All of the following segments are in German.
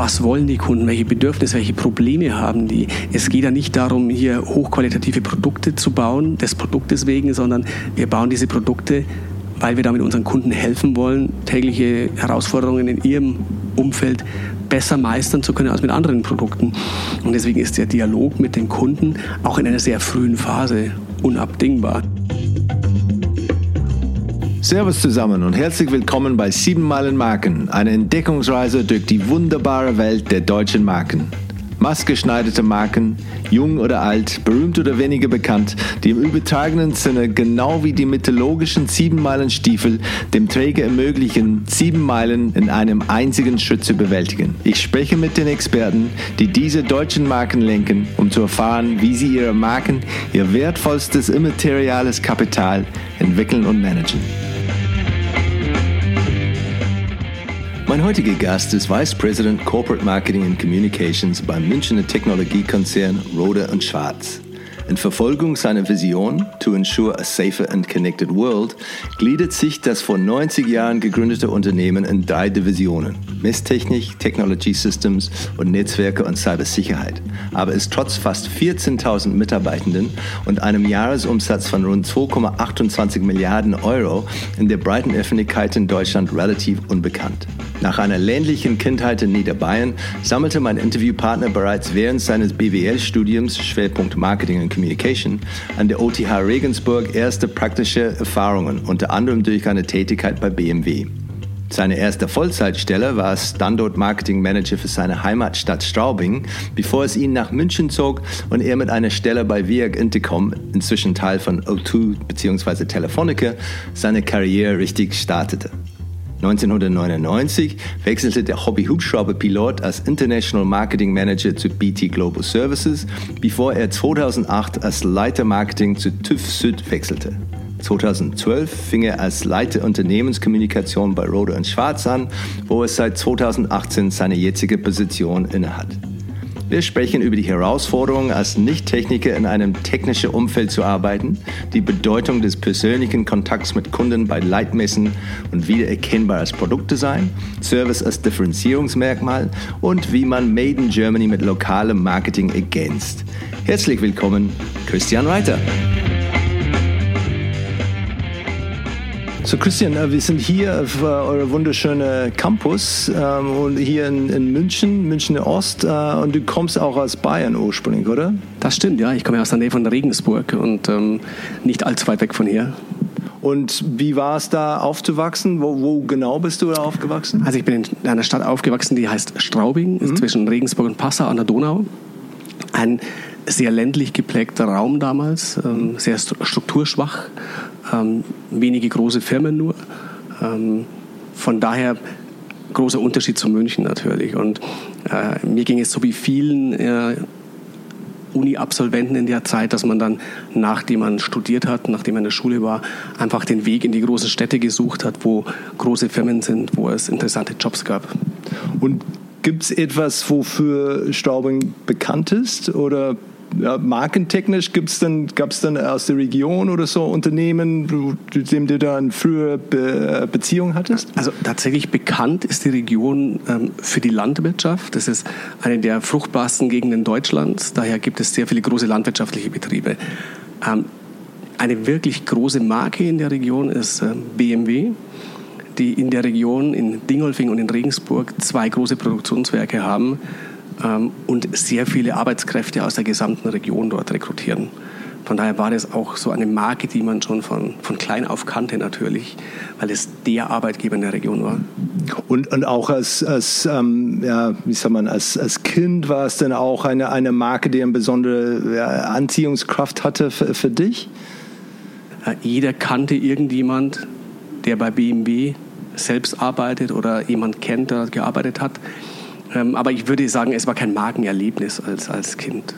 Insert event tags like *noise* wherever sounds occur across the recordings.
was wollen die Kunden, welche Bedürfnisse, welche Probleme haben die. Es geht ja nicht darum, hier hochqualitative Produkte zu bauen, des Produktes wegen, sondern wir bauen diese Produkte, weil wir damit unseren Kunden helfen wollen, tägliche Herausforderungen in ihrem Umfeld besser meistern zu können als mit anderen Produkten. Und deswegen ist der Dialog mit den Kunden auch in einer sehr frühen Phase unabdingbar. Servus zusammen und herzlich willkommen bei 7 Meilen Marken, eine Entdeckungsreise durch die wunderbare Welt der deutschen Marken maßgeschneiderte Marken, jung oder alt, berühmt oder weniger bekannt, die im übertragenen Sinne genau wie die mythologischen Sieben-Meilen-Stiefel dem Träger ermöglichen, sieben Meilen in einem einzigen Schritt zu bewältigen. Ich spreche mit den Experten, die diese deutschen Marken lenken, um zu erfahren, wie sie ihre Marken, ihr wertvollstes immateriales Kapital entwickeln und managen. Mein heutiger Gast ist Vice President Corporate Marketing and Communications beim Münchner Technologiekonzern Rode und Schwarz. In Verfolgung seiner Vision To Ensure a Safer and Connected World gliedert sich das vor 90 Jahren gegründete Unternehmen in drei Divisionen. Messtechnik, Technology Systems und Netzwerke und Cybersicherheit. Aber ist trotz fast 14.000 Mitarbeitenden und einem Jahresumsatz von rund 2,28 Milliarden Euro in der breiten Öffentlichkeit in Deutschland relativ unbekannt. Nach einer ländlichen Kindheit in Niederbayern sammelte mein Interviewpartner bereits während seines BWL-Studiums Schwerpunkt Marketing und Communication an der OTH Regensburg erste praktische Erfahrungen, unter anderem durch eine Tätigkeit bei BMW. Seine erste Vollzeitstelle war Standort Marketing Manager für seine Heimatstadt Straubing, bevor es ihn nach München zog und er mit einer Stelle bei VIAG Intercom, inzwischen Teil von O2 bzw. Telefonica, seine Karriere richtig startete. 1999 wechselte der Hobby-Hubschrauber-Pilot als International Marketing Manager zu BT Global Services, bevor er 2008 als Leiter Marketing zu TÜV Süd wechselte. 2012 fing er als Leiter Unternehmenskommunikation bei Rode Schwarz an, wo er seit 2018 seine jetzige Position innehat. Wir sprechen über die Herausforderung, als Nicht-Techniker in einem technischen Umfeld zu arbeiten, die Bedeutung des persönlichen Kontakts mit Kunden bei Leitmessen und wiedererkennbares Produktdesign, Service als Differenzierungsmerkmal und wie man Made in Germany mit lokalem Marketing ergänzt. Herzlich willkommen, Christian Reiter. So Christian, äh, wir sind hier auf eurem wunderschönen Campus ähm, und hier in, München, München Ost äh, und du kommst auch aus Bayern ursprünglich, oder? Das stimmt, ja. Ich komme aus der Nähe von Regensburg und ähm, nicht allzu weit weg von hier. Und wie war es da aufzuwachsen? Wo, wo, genau bist du da aufgewachsen? Also ich bin in einer Stadt aufgewachsen, die heißt Straubing, mhm. ist zwischen Regensburg und Passau an der Donau. Ein sehr ländlich geprägter Raum damals, ähm, sehr strukturschwach ähm, wenige große Firmen nur. Ähm, von daher großer Unterschied zu München natürlich. Und äh, mir ging es so wie vielen äh, Uni-Absolventen in der Zeit, dass man dann, nachdem man studiert hat, nachdem man in der Schule war, einfach den Weg in die großen Städte gesucht hat, wo große Firmen sind, wo es interessante Jobs gab. Und gibt es etwas, wofür Straubing bekannt ist oder markentechnisch gibt's dann, gab es dann aus der Region oder so Unternehmen, mit dem du dann früher Be Beziehungen hattest? Also tatsächlich bekannt ist die Region ähm, für die Landwirtschaft. Das ist eine der fruchtbarsten Gegenden Deutschlands. Daher gibt es sehr viele große landwirtschaftliche Betriebe. Ähm, eine wirklich große Marke in der Region ist äh, BMW die in der Region in Dingolfing und in Regensburg zwei große Produktionswerke haben ähm, und sehr viele Arbeitskräfte aus der gesamten Region dort rekrutieren. Von daher war das auch so eine Marke, die man schon von, von klein auf kannte natürlich, weil es der Arbeitgeber in der Region war. Und, und auch als, als, ähm, ja, wie sagt man, als, als Kind war es dann auch eine, eine Marke, die eine besondere ja, Anziehungskraft hatte für, für dich? Äh, jeder kannte irgendjemand, der bei BMW selbst arbeitet oder jemand kennt, der gearbeitet hat. Ähm, aber ich würde sagen, es war kein Markenerlebnis als, als Kind.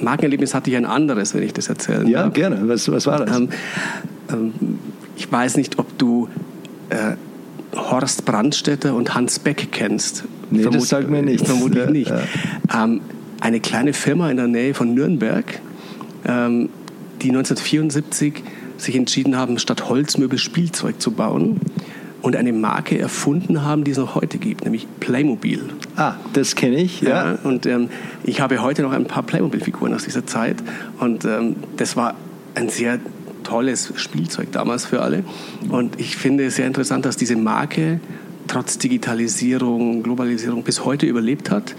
Markenerlebnis hatte ich ein anderes, wenn ich das erzählen Ja, darf. gerne. Was, was war das? Ähm, ähm, ich weiß nicht, ob du äh, Horst Brandstätter und Hans Beck kennst. Nee, Vermut, das sagt mir nichts. *laughs* Vermutlich ja, nicht. Ja. Ähm, eine kleine Firma in der Nähe von Nürnberg, ähm, die 1974 sich entschieden haben, statt Holzmöbel Spielzeug zu bauen und eine Marke erfunden haben, die es noch heute gibt, nämlich Playmobil. Ah, das kenne ich, ja. ja und ähm, ich habe heute noch ein paar Playmobil-Figuren aus dieser Zeit und ähm, das war ein sehr tolles Spielzeug damals für alle. Und ich finde es sehr interessant, dass diese Marke trotz Digitalisierung, Globalisierung bis heute überlebt hat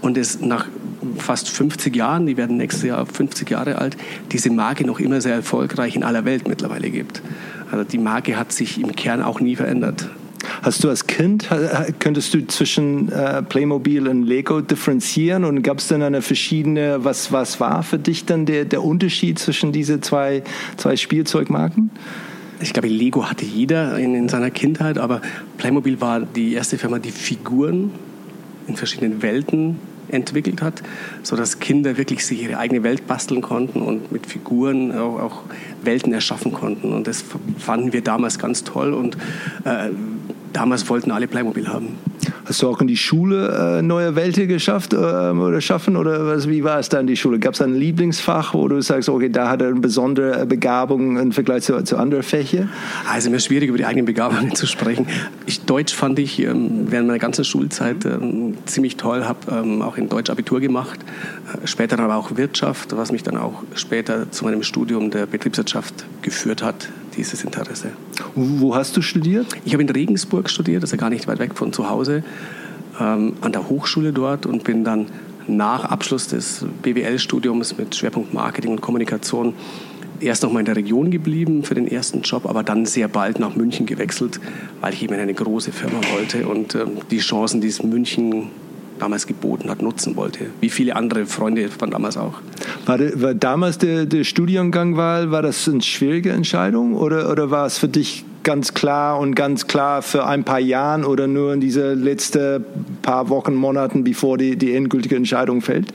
und es nach fast 50 Jahren, die werden nächstes Jahr 50 Jahre alt, diese Marke noch immer sehr erfolgreich in aller Welt mittlerweile gibt. Also die Marke hat sich im Kern auch nie verändert. Hast du als Kind, könntest du zwischen äh, Playmobil und Lego differenzieren und gab es dann eine verschiedene, was, was war für dich dann der, der Unterschied zwischen diesen zwei, zwei Spielzeugmarken? Ich glaube, Lego hatte jeder in, in seiner Kindheit, aber Playmobil war die erste Firma, die Figuren in verschiedenen Welten entwickelt hat, sodass Kinder wirklich sich ihre eigene Welt basteln konnten und mit Figuren auch, auch Welten erschaffen konnten. Und das fanden wir damals ganz toll und äh, damals wollten alle Playmobil haben. Hast du auch in die Schule äh, neue Welten geschafft äh, oder schaffen oder was, wie war es da in die Schule? Gab es ein Lieblingsfach, wo du sagst, okay, da hat er eine besondere Begabung im Vergleich zu, zu anderen Fächern? Also mir ist schwierig über die eigenen Begabungen *laughs* zu sprechen. Ich, Deutsch fand ich ähm, während meiner ganzen Schulzeit ähm, ziemlich toll, habe ähm, auch in Deutsch Abitur gemacht, äh, später aber auch Wirtschaft, was mich dann auch später zu meinem Studium der Betriebswirtschaft geführt hat, dieses Interesse. Wo hast du studiert? Ich habe in Regensburg studiert, ja gar nicht weit weg von zu Hause, ähm, an der Hochschule dort und bin dann nach Abschluss des BWL-Studiums mit Schwerpunkt Marketing und Kommunikation erst noch mal in der Region geblieben für den ersten Job, aber dann sehr bald nach München gewechselt, weil ich eben in eine große Firma wollte und ähm, die Chancen, die es München damals geboten hat, nutzen wollte. Wie viele andere Freunde von damals auch. War, war damals der, der Studiengang, war, war das eine schwierige Entscheidung oder, oder war es für dich ganz klar und ganz klar für ein paar Jahren oder nur in diese letzten paar Wochen, Monaten, bevor die, die endgültige Entscheidung fällt?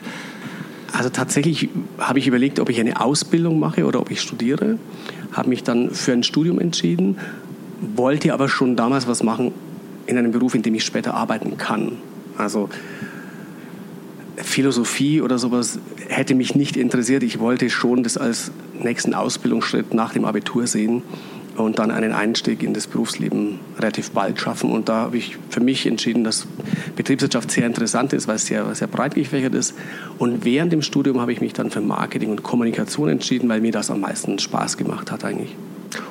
Also tatsächlich habe ich überlegt, ob ich eine Ausbildung mache oder ob ich studiere. Habe mich dann für ein Studium entschieden, wollte aber schon damals was machen in einem Beruf, in dem ich später arbeiten kann. Also Philosophie oder sowas hätte mich nicht interessiert. Ich wollte schon das als nächsten Ausbildungsschritt nach dem Abitur sehen und dann einen Einstieg in das Berufsleben relativ bald schaffen. Und da habe ich für mich entschieden, dass Betriebswirtschaft sehr interessant ist, weil es sehr, sehr breit gefächert ist. Und während dem Studium habe ich mich dann für Marketing und Kommunikation entschieden, weil mir das am meisten Spaß gemacht hat eigentlich.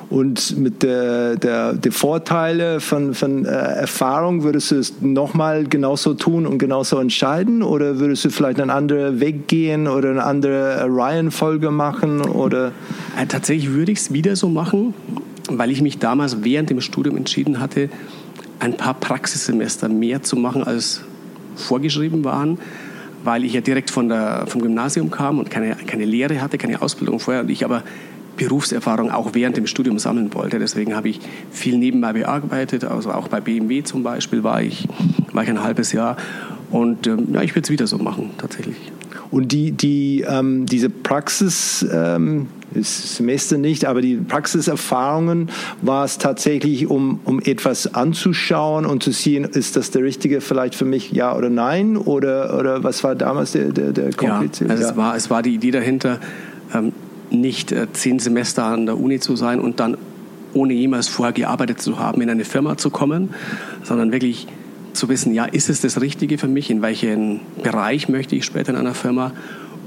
Und mit der, der, der Vorteile von, von äh, Erfahrung, würdest du es nochmal genauso tun und genauso entscheiden? Oder würdest du vielleicht einen anderen Weg gehen oder eine andere Reihenfolge machen? Oder? Äh, tatsächlich würde ich es wieder so machen, weil ich mich damals während dem Studium entschieden hatte, ein paar Praxissemester mehr zu machen, als vorgeschrieben waren weil ich ja direkt von der, vom Gymnasium kam und keine, keine Lehre hatte, keine Ausbildung vorher und ich aber Berufserfahrung auch während dem Studium sammeln wollte. Deswegen habe ich viel nebenbei bearbeitet, also auch bei BMW zum Beispiel war ich, war ich ein halbes Jahr. Und ähm, ja, ich würde es wieder so machen, tatsächlich. Und die, die, ähm, diese Praxis, ähm, Semester nicht, aber die Praxiserfahrungen war es tatsächlich, um, um etwas anzuschauen und zu sehen, ist das der richtige vielleicht für mich, ja oder nein? Oder, oder was war damals der, der, der Ja, also ja. Es, war, es war die Idee dahinter, ähm, nicht äh, zehn Semester an der Uni zu sein und dann ohne jemals vorher gearbeitet zu haben, in eine Firma zu kommen, sondern wirklich zu wissen, ja, ist es das Richtige für mich, in welchen Bereich möchte ich später in einer Firma?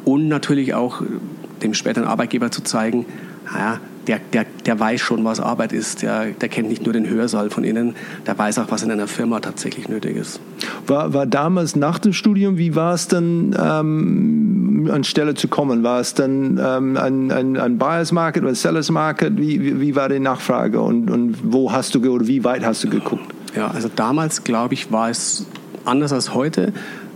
Und natürlich auch dem späteren Arbeitgeber zu zeigen, ja, der, der, der weiß schon, was Arbeit ist. Der, der kennt nicht nur den Hörsaal von innen, der weiß auch, was in einer Firma tatsächlich nötig ist. War, war damals nach dem Studium, wie war es dann, ähm, an Stelle zu kommen? War es dann ähm, ein, ein, ein Buyers Market oder Sellers Market? Wie, wie, wie, war die Nachfrage und, und wo hast du oder wie weit hast du geguckt? Ja, also damals, glaube ich, war es anders als heute.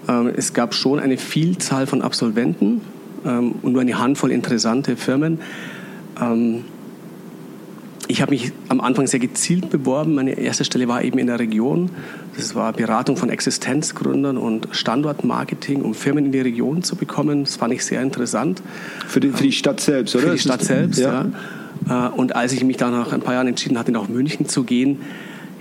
Ähm, es gab schon eine Vielzahl von Absolventen ähm, und nur eine Handvoll interessante Firmen. Ähm, ich habe mich am Anfang sehr gezielt beworben. Meine erste Stelle war eben in der Region. Das war Beratung von Existenzgründern und Standortmarketing, um Firmen in die Region zu bekommen. Das fand ich sehr interessant. Für die, für die Stadt selbst, oder? Für die Stadt selbst, ja. ja. Äh, und als ich mich dann nach ein paar Jahren entschieden hatte, nach München zu gehen,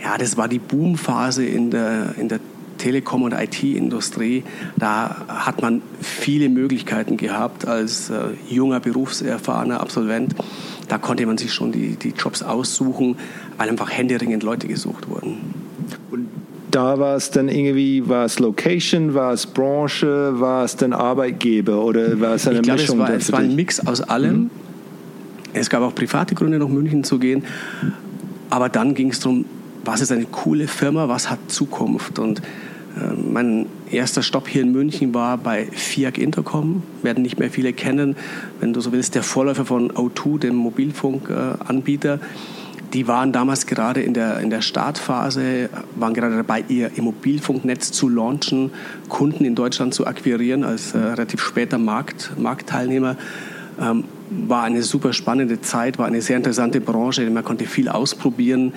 ja, das war die Boomphase in der, in der Telekom- und IT-Industrie, da hat man viele Möglichkeiten gehabt als äh, junger, berufserfahrener Absolvent. da konnte man sich schon die, die Jobs aussuchen, weil einfach händeringend Leute gesucht wurden. Und da war es dann irgendwie, war es Location, war es Branche, war es dann Arbeitgeber oder war es eine ich glaube, Mischung? Es war, es war ein Mix aus allem. Mhm. Es gab auch private Gründe, nach München zu gehen. Aber dann ging es darum, was ist eine coole Firma, was hat Zukunft. Und mein erster Stopp hier in München war bei FIAC Intercom, werden nicht mehr viele kennen, wenn du so willst, der Vorläufer von O2, dem Mobilfunkanbieter. Äh, die waren damals gerade in der, in der Startphase, waren gerade dabei, ihr Mobilfunknetz zu launchen, Kunden in Deutschland zu akquirieren als äh, relativ später Markt, Marktteilnehmer. Ähm, war eine super spannende Zeit, war eine sehr interessante Branche, man konnte viel ausprobieren.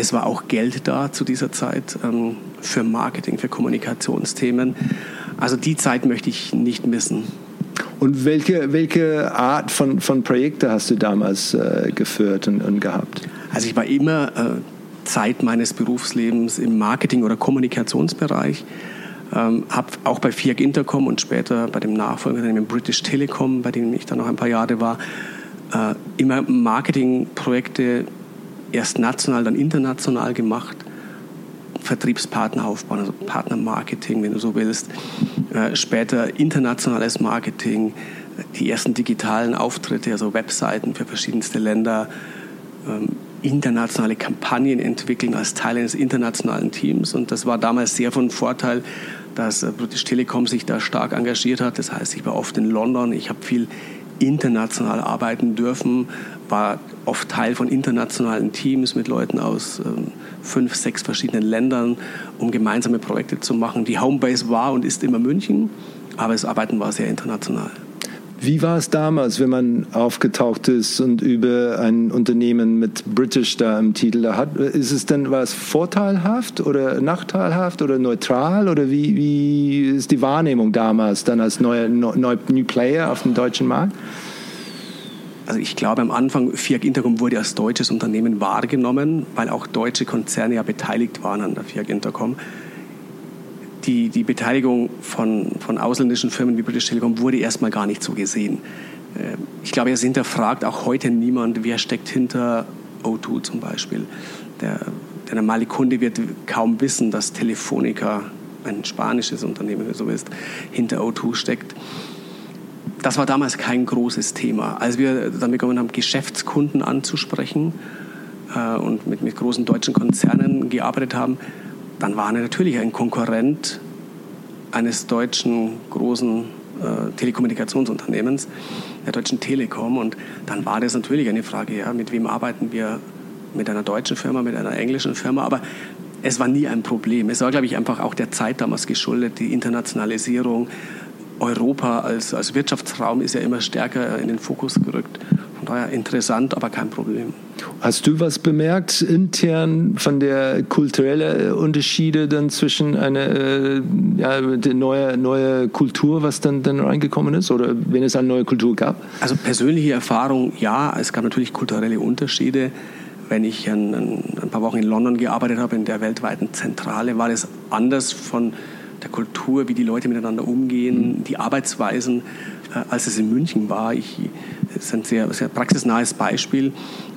Es war auch Geld da zu dieser Zeit ähm, für Marketing, für Kommunikationsthemen. Also die Zeit möchte ich nicht missen. Und welche, welche Art von, von Projekte hast du damals äh, geführt und, und, gehabt? Also ich war immer äh, Zeit meines Berufslebens im Marketing- oder Kommunikationsbereich. Ähm, habe auch bei FIAC Intercom und später bei dem Nachfolger, British Telecom, bei dem ich dann noch ein paar Jahre war, äh, immer Marketingprojekte erst national, dann international gemacht. Vertriebspartner aufbauen, also Partnermarketing, wenn du so willst. Äh, später internationales Marketing, die ersten digitalen Auftritte, also Webseiten für verschiedenste Länder, ähm, internationale Kampagnen entwickeln als Teil eines internationalen Teams. Und das war damals sehr von Vorteil, dass äh, British Telecom sich da stark engagiert hat. Das heißt, ich war oft in London, ich habe viel international arbeiten dürfen, war oft Teil von internationalen Teams mit Leuten aus ähm, fünf, sechs verschiedenen Ländern, um gemeinsame Projekte zu machen. Die Homebase war und ist immer München, aber das Arbeiten war sehr international. Wie war es damals, wenn man aufgetaucht ist und über ein Unternehmen mit British da im Titel hat? Ist es denn was vorteilhaft oder nachteilhaft oder neutral oder wie, wie ist die Wahrnehmung damals dann als neuer neu, New Player auf dem deutschen Markt? Also ich glaube am Anfang, Fiat Intercom wurde als deutsches Unternehmen wahrgenommen, weil auch deutsche Konzerne ja beteiligt waren an der Fiat Intercom die, die Beteiligung von, von ausländischen Firmen wie British Telecom wurde erstmal gar nicht so gesehen. Äh, ich glaube, es hinterfragt auch heute niemand, wer steckt hinter O2 zum Beispiel. Der, der normale Kunde wird kaum wissen, dass Telefonica, ein spanisches Unternehmen, wenn so willst, hinter O2 steckt. Das war damals kein großes Thema. Als wir dann begonnen haben, Geschäftskunden anzusprechen äh, und mit, mit großen deutschen Konzernen gearbeitet haben, dann war natürlich ein Konkurrent eines deutschen großen äh, Telekommunikationsunternehmens, der Deutschen Telekom. Und dann war das natürlich eine Frage, ja, mit wem arbeiten wir? Mit einer deutschen Firma, mit einer englischen Firma. Aber es war nie ein Problem. Es war, glaube ich, einfach auch der Zeit damals geschuldet, die Internationalisierung. Europa als, als Wirtschaftsraum ist ja immer stärker in den Fokus gerückt. Von daher interessant, aber kein Problem. Hast du was bemerkt intern von der kulturellen Unterschiede dann zwischen einer äh, ja, neue, neue Kultur, was dann, dann reingekommen ist oder wenn es eine neue Kultur gab? Also persönliche Erfahrung, ja, es gab natürlich kulturelle Unterschiede. Wenn ich ein, ein paar Wochen in London gearbeitet habe, in der weltweiten Zentrale, war das anders von der Kultur, wie die Leute miteinander umgehen, die Arbeitsweisen, äh, als es in München war. Ich, das ist ein sehr, sehr praxisnahes Beispiel.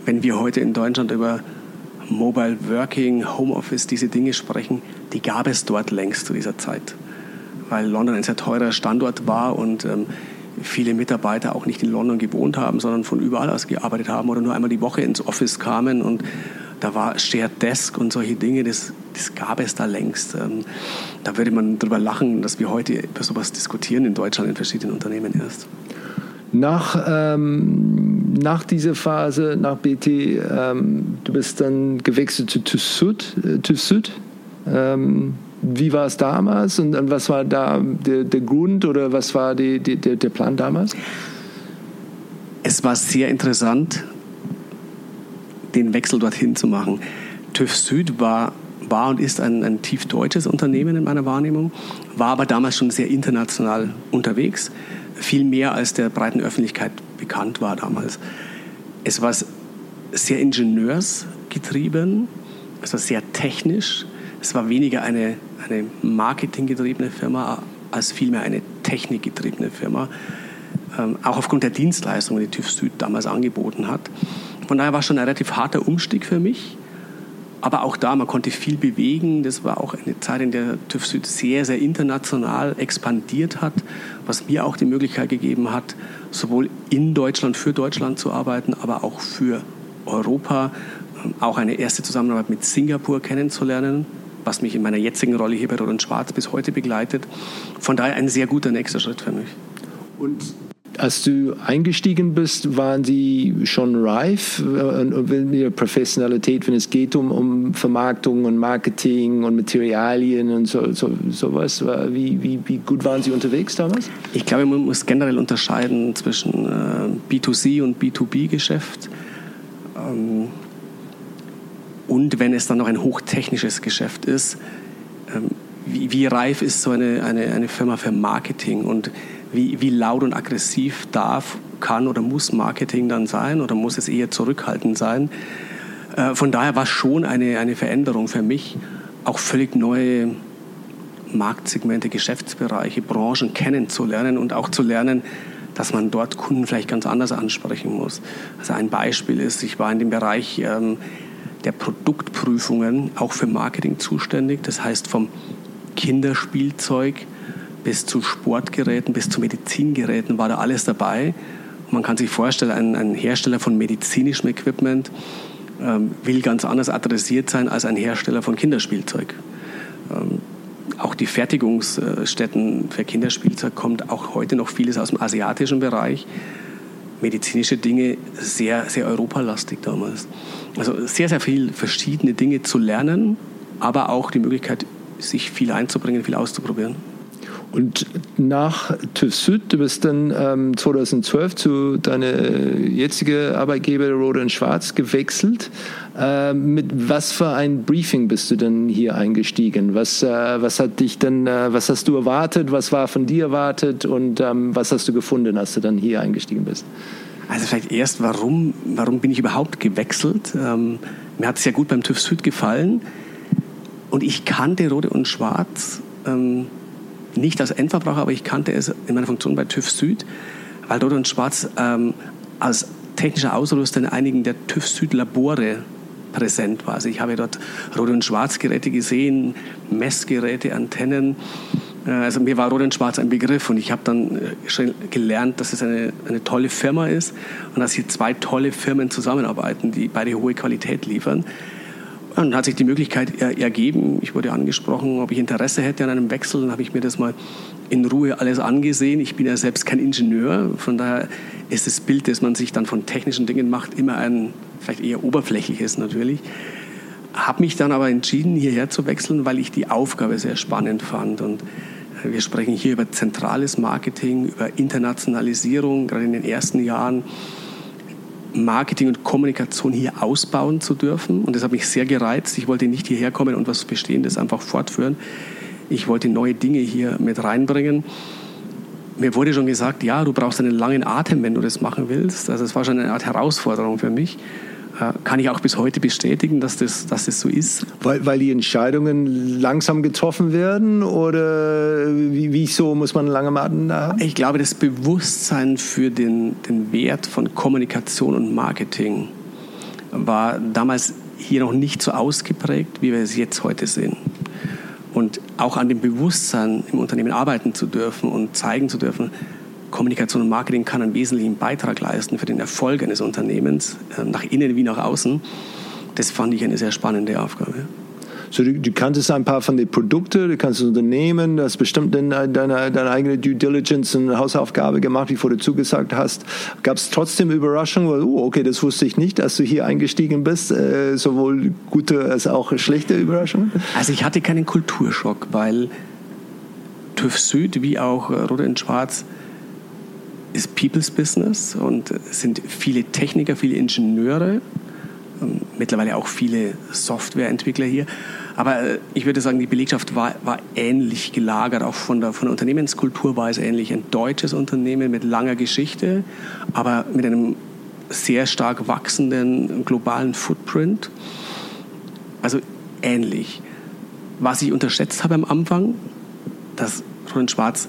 Wenn wir heute in Deutschland über Mobile Working, Homeoffice, diese Dinge sprechen, die gab es dort längst zu dieser Zeit. Weil London ein sehr teurer Standort war und ähm, viele Mitarbeiter auch nicht in London gewohnt haben, sondern von überall aus gearbeitet haben oder nur einmal die Woche ins Office kamen und da war Shared Desk und solche Dinge, das, das gab es da längst. Ähm, da würde man darüber lachen, dass wir heute über sowas diskutieren in Deutschland in verschiedenen Unternehmen erst. Nach, ähm, nach dieser Phase, nach BT, ähm, du bist dann gewechselt zu Süd. Äh, TÜV Süd. Ähm, wie war es damals und, und was war da der, der, Grund oder was war die, die, der, der Plan damals? Es war sehr interessant den Wechsel dorthin zu machen. TÜV Süd war, war und ist ein, ein tief deutsches Unternehmen in meiner Wahrnehmung, war aber damals schon sehr international unterwegs, viel mehr als der breiten Öffentlichkeit bekannt war damals. Es war sehr ingenieursgetrieben, es war sehr technisch, es war weniger eine, eine marketinggetriebene Firma als vielmehr eine technikgetriebene Firma. ähm, auch aufgrund der Dienstleistungen, die TÜV Süd damals angeboten hat. Von daher war schon ein relativ harter Umstieg für mich. Aber auch da, man konnte viel bewegen. Das war auch eine Zeit, in der TÜV Süd sehr, sehr international expandiert hat, was mir auch die Möglichkeit gegeben hat, sowohl in Deutschland für Deutschland zu arbeiten, aber auch für Europa, ähm, auch eine erste Zusammenarbeit mit Singapur kennenzulernen, was mich in meiner jetzigen Rolle hier bei Rot und Schwarz bis heute begleitet. Von daher ein sehr guter nächster Schritt für mich. Und als du eingestiegen bist, waren sie schon reif äh, und in ihrer Professionalität, wenn es geht um, um Vermarktung und Marketing und Materialien und so, so sowas? Wie, wie, wie gut waren sie unterwegs damals? Ich glaube, man muss generell unterscheiden zwischen äh, B2C und B2B-Geschäft. Ähm, und wenn es dann noch ein hochtechnisches Geschäft ist, ähm, wie, wie, reif ist so eine, eine, eine Firma für Marketing und wie, wie laut und aggressiv darf, kann oder muss Marketing dann sein oder muss es eher zurückhaltend sein. Äh, von daher war schon eine, eine Veränderung für mich, auch völlig neue Marktsegmente, Geschäftsbereiche, Branchen kennenzulernen und auch zu lernen, dass man dort Kunden vielleicht ganz anders ansprechen muss. Also ein Beispiel ist, ich war in dem Bereich ähm, der Produktprüfungen auch für Marketing zuständig. Das heißt vom Kinderspielzeug bis zu Sportgeräten, bis zu Medizingeräten war da alles dabei. man kann sich vorstellen, ein, ein Hersteller von medizinischem Equipment ähm, will ganz anders adressiert sein als ein Hersteller von Kinderspielzeug. Ähm, auch die Fertigungsstätten für Kinderspielzeug kommt auch heute noch vieles aus dem asiatischen Bereich. Medizinische Dinge sehr, sehr europalastig damals. Also sehr, sehr viel verschiedene Dinge zu lernen, aber auch die Möglichkeit, sich viel einzubringen, viel auszuprobieren. Und nach TÜV Süd, du bist dann ähm, 2012 zu deiner jetzigen Arbeitgeber Rode und Schwarz gewechselt. Äh, mit was für ein Briefing bist du denn hier eingestiegen? Was, äh, was hat dich denn, äh, was hast du erwartet? Was war von dir erwartet? Und ähm, was hast du gefunden, als du dann hier eingestiegen bist? Also vielleicht erst, warum, warum bin ich überhaupt gewechselt? Ähm, mir hat es ja gut beim TÜV Süd gefallen. Und ich kannte Rode und Schwarz. Nicht als Endverbraucher, aber ich kannte es in meiner Funktion bei TÜV Süd, weil Rot und Schwarz ähm, als technischer Ausrüster in einigen der TÜV Süd Labore präsent war. Also ich habe dort Rot- und Schwarz-Geräte gesehen, Messgeräte, Antennen. Äh, also mir war Rot und Schwarz ein Begriff und ich habe dann äh, schon gelernt, dass es eine, eine tolle Firma ist und dass hier zwei tolle Firmen zusammenarbeiten, die beide hohe Qualität liefern. Dann hat sich die Möglichkeit ergeben. Ich wurde angesprochen, ob ich Interesse hätte an einem Wechsel. Dann habe ich mir das mal in Ruhe alles angesehen. Ich bin ja selbst kein Ingenieur. Von daher ist das Bild, das man sich dann von technischen Dingen macht, immer ein vielleicht eher oberflächliches natürlich. Habe mich dann aber entschieden, hierher zu wechseln, weil ich die Aufgabe sehr spannend fand. Und äh, wir sprechen hier über zentrales Marketing, über Internationalisierung, gerade in den ersten Jahren Marketing und Kommunikation hier ausbauen zu dürfen. Und das hat mich sehr gereizt. Ich wollte nicht hierher kommen und was Bestehendes einfach fortführen. Ich wollte neue Dinge hier mit reinbringen. Mir wurde schon gesagt, ja, du brauchst einen langen Atem, wenn du das machen willst. Also es war schon eine Art Herausforderung für mich. Äh, kann ich auch bis heute bestätigen, dass das, dass das so ist. Weil, weil die Entscheidungen langsam getroffen werden oder wieso muss man lange warten da Ich glaube, das Bewusstsein für den, den Wert von Kommunikation und Marketing war damals hier noch nicht so ausgeprägt, wie wir es jetzt heute sehen. Und auch an dem Bewusstsein im Unternehmen arbeiten zu dürfen und zeigen zu dürfen, Kommunikation und Marketing kann einen wesentlichen Beitrag leisten für den Erfolg eines Unternehmens, äh, nach innen wie nach außen. Das fand ich eine sehr spannende Aufgabe. So, du, du kanntest ein paar von den Produkten, du kannst das Unternehmen, du hast bestimmt deine, deine, deine eigene Due Diligence und Hausaufgabe gemacht, bevor du zugesagt hast. Gab es trotzdem Überraschungen? Weil, oh, okay, das wusste ich nicht, als du hier eingestiegen bist, äh, sowohl gute als auch schlechte Überraschungen? Also ich hatte keinen Kulturschock, weil TÜV Süd wie auch Rot in Schwarz ist People's Business und sind viele Techniker, viele Ingenieure, ähm, mittlerweile auch viele Softwareentwickler hier. Aber äh, ich würde sagen, die Belegschaft war, war ähnlich gelagert, auch von der, von der Unternehmenskultur war es ähnlich. Ein deutsches Unternehmen mit langer Geschichte, aber mit einem sehr stark wachsenden globalen Footprint. Also ähnlich. Was ich unterschätzt habe am Anfang, dass Roland Schwarz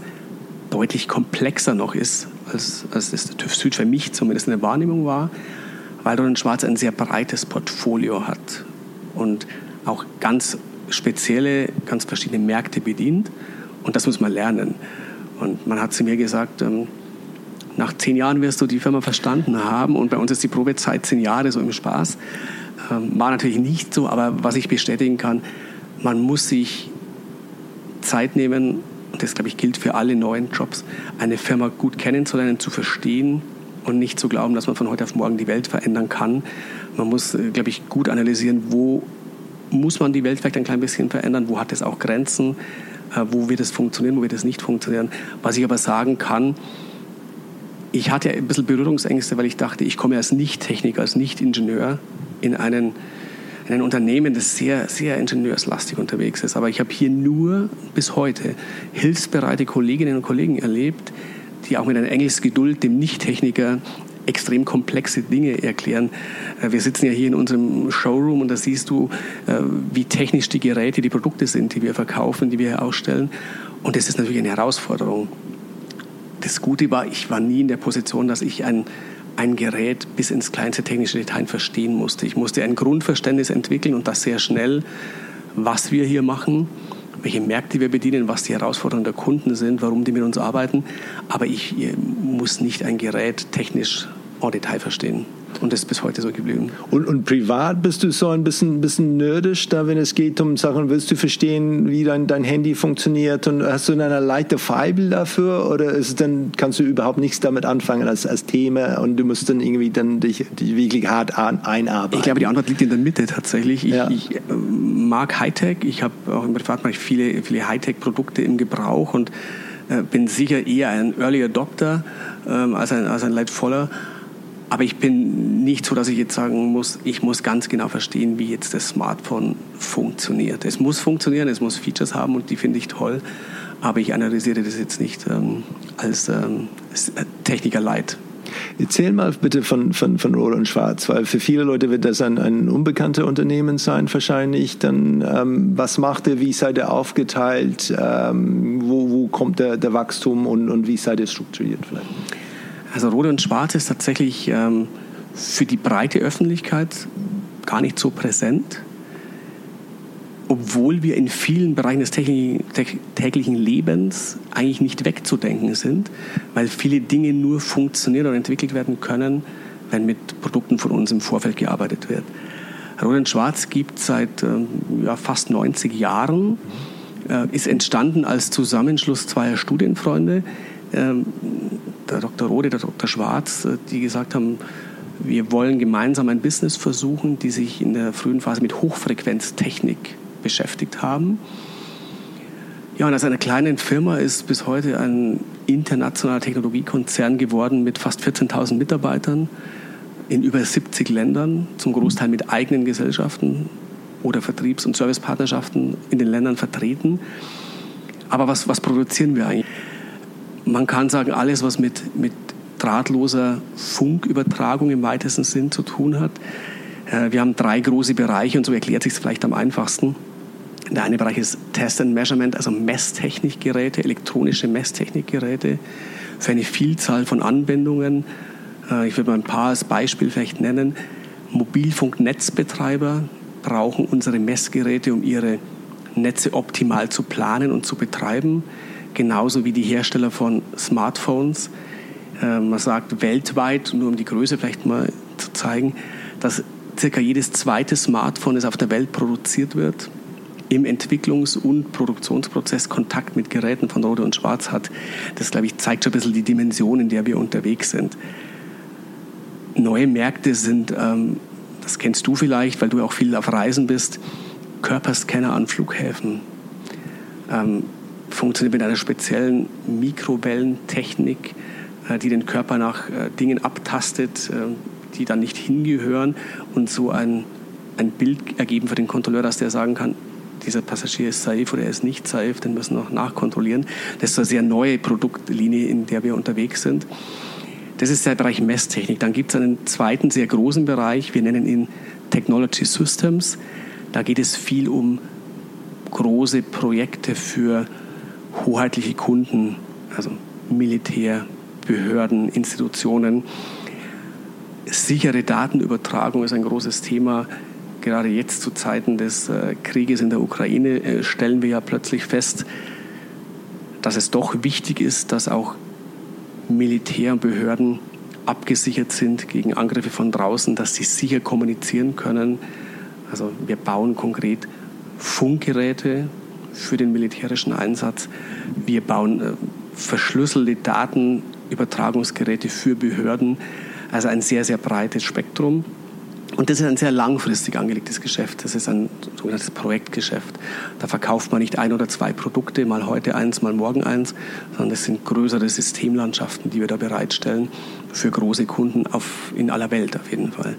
deutlich komplexer noch ist als, als das TÜV Süd für mich zumindest eine Wahrnehmung war, weil Roland Schwarz ein sehr breites Portfolio hat und auch ganz spezielle, ganz verschiedene Märkte bedient. Und das muss man lernen. Und man hat zu mir gesagt, ähm, nach zehn Jahren wirst du die Firma verstanden haben. Und bei uns ist die Probezeit zehn Jahre so im Spaß. Ähm, war natürlich nicht so, aber was ich bestätigen kann, man muss sich Zeit nehmen, und das glaube ich gilt für alle neuen Jobs, eine Firma gut kennenzulernen, zu verstehen und nicht zu glauben, dass man von heute auf morgen die Welt verändern kann. Man muss, äh, glaube ich, gut analysieren, wo muss man die Welt vielleicht ein klein bisschen verändern, wo hat es auch Grenzen, äh, wo wird es funktionieren, wo wird es nicht funktionieren. Was ich aber sagen kann, ich hatte ein bisschen Berührungsängste, weil ich dachte, ich komme als Nicht-Techniker, als Nicht-Ingenieur in einen, in ein Unternehmen, das sehr, sehr ingenieurslastig unterwegs ist. Aber ich habe hier nur bis heute hilfsbereite Kolleginnen und Kollegen erlebt, die auch mit einer Engelsgeduld dem Nicht-Techniker extrem komplexe Dinge erklären. Äh, wir sitzen ja hier in unserem Showroom und da siehst du, äh, wie technisch die Geräte, die Produkte sind, die wir verkaufen, die wir ausstellen. Und das ist natürlich eine Herausforderung. Das Gute war, ich war nie in der Position, dass ich ein, ein Gerät bis ins kleinste technische Detail verstehen musste. Ich musste ein Grundverständnis entwickeln und das sehr schnell, was wir hier machen welche Märkte wir bedienen, was die Herausforderungen der Kunden sind, warum die mit uns arbeiten. Aber ich muss nicht ein Gerät technisch en Detail verstehen. Und das ist bis heute so geblieben. Und, und privat bist du so ein bisschen, bisschen nerdisch, da wenn es geht um Sachen, willst du verstehen, wie dein, dein Handy funktioniert und hast du eine leichte Fibel dafür oder ist dann, kannst du überhaupt nichts damit anfangen als, als Thema und du musst dann irgendwie dann dich, dich wirklich hart an, einarbeiten? Ich glaube, die Antwort liegt in der Mitte tatsächlich. Ich, ja. ich äh, mag Hightech. Ich habe auch im Privatmarkt viele, viele Hightech-Produkte im Gebrauch und äh, bin sicher eher ein Early Adopter ähm, als ein, als ein Leitvoller. Aber ich bin nicht so, dass ich jetzt sagen muss, ich muss ganz genau verstehen, wie jetzt das Smartphone funktioniert. Es muss funktionieren, es muss Features haben und die finde ich toll. Aber ich analysiere das jetzt nicht ähm, als ähm, Techniker Light. Erzähl mal bitte von, von, von Roland Schwarz, weil für viele Leute wird das ein, ein unbekannter Unternehmen sein wahrscheinlich. Dann, ähm, was macht er, wie seid ihr aufgeteilt, ähm, wo, wo kommt der, der Wachstum und, und wie seid ihr strukturiert vielleicht? Also Rot und Schwarz ist tatsächlich ähm, für die breite Öffentlichkeit gar nicht so präsent, obwohl wir in vielen Bereichen des täglichen Lebens eigentlich nicht wegzudenken sind, weil viele Dinge nur funktionieren und entwickelt werden können, wenn mit Produkten von uns im Vorfeld gearbeitet wird. Roland Schwarz gibt seit ähm, ja, fast 90 Jahren, äh, ist entstanden als Zusammenschluss zweier Studienfreunde, der Dr. Rode, der Dr. Schwarz, äh, die gesagt haben, wir wollen gemeinsam ein Business versuchen, die sich in der frühen Phase mit Hochfrequenztechnik beschäftigt haben. Ja, und aus einer kleinen Firma ist bis heute ein internationaler Technologiekonzern geworden mit fast 14.000 Mitarbeitern in über 70 Ländern, zum Großteil mit eigenen Gesellschaften oder Vertriebs- und Servicepartnerschaften in den Ländern vertreten. Aber was, was produzieren wir eigentlich? Man kann sagen, alles, was mit, mit drahtloser Funkübertragung im weitesten Sinn zu tun hat. Äh, wir haben drei große Bereiche und so erklärt sich es vielleicht am einfachsten. Der eine Bereich ist Test and Measurement, also Messtechnikgeräte, elektronische Messtechnikgeräte für eine Vielzahl von Anwendungen. Äh, ich würde mal ein paar als Beispiel vielleicht nennen. Mobilfunknetzbetreiber brauchen unsere Messgeräte, um ihre Netze optimal zu planen und zu betreiben genauso wie die Hersteller von Smartphones. Äh, man sagt weltweit, nur um die Größe vielleicht mal zu zeigen, dass circa jedes zweite Smartphone, das auf der Welt produziert wird, im Entwicklungs- und Produktionsprozess Kontakt mit Geräten von Rode und Schwarz hat. Das, glaube ich, zeigt schon ein bisschen die Dimension, in der wir unterwegs sind. Neue Märkte sind, ähm, das kennst du vielleicht, weil du auch viel auf Reisen bist, Körperscanner an Flughäfen. Funktioniert mit einer speziellen Mikrowellentechnik, äh, die den Körper nach äh, Dingen abtastet, äh, die dann nicht hingehören und so ein, ein Bild ergeben für den Kontrolleur, dass der sagen kann, dieser Passagier ist safe oder er ist nicht safe, den müssen wir noch nachkontrollieren. Das ist eine sehr neue Produktlinie, in der wir unterwegs sind. Das ist der Bereich Messtechnik. Dann gibt es einen zweiten sehr großen Bereich, wir nennen ihn Technology Systems. Da geht es viel um große Projekte für hoheitliche Kunden, also Militär, Behörden, Institutionen. Sichere Datenübertragung ist ein großes Thema. Gerade jetzt zu Zeiten des äh, Krieges in der Ukraine äh, stellen wir ja plötzlich fest, dass es doch wichtig ist, dass auch Militär und Behörden abgesichert sind gegen Angriffe von draußen, dass sie sicher kommunizieren können. Also wir bauen konkret Funkgeräte für den militärischen Einsatz. Wir bauen äh, verschlüsselte Datenübertragungsgeräte für Behörden. Also ein sehr, sehr breites Spektrum. Und das ist ein sehr langfristig angelegtes Geschäft. Das ist ein sogenanntes Projektgeschäft. Da verkauft man nicht ein oder zwei Produkte, mal heute eins, mal morgen eins, sondern das sind größere Systemlandschaften, die wir da bereitstellen für große Kunden auf, in aller Welt auf jeden Fall.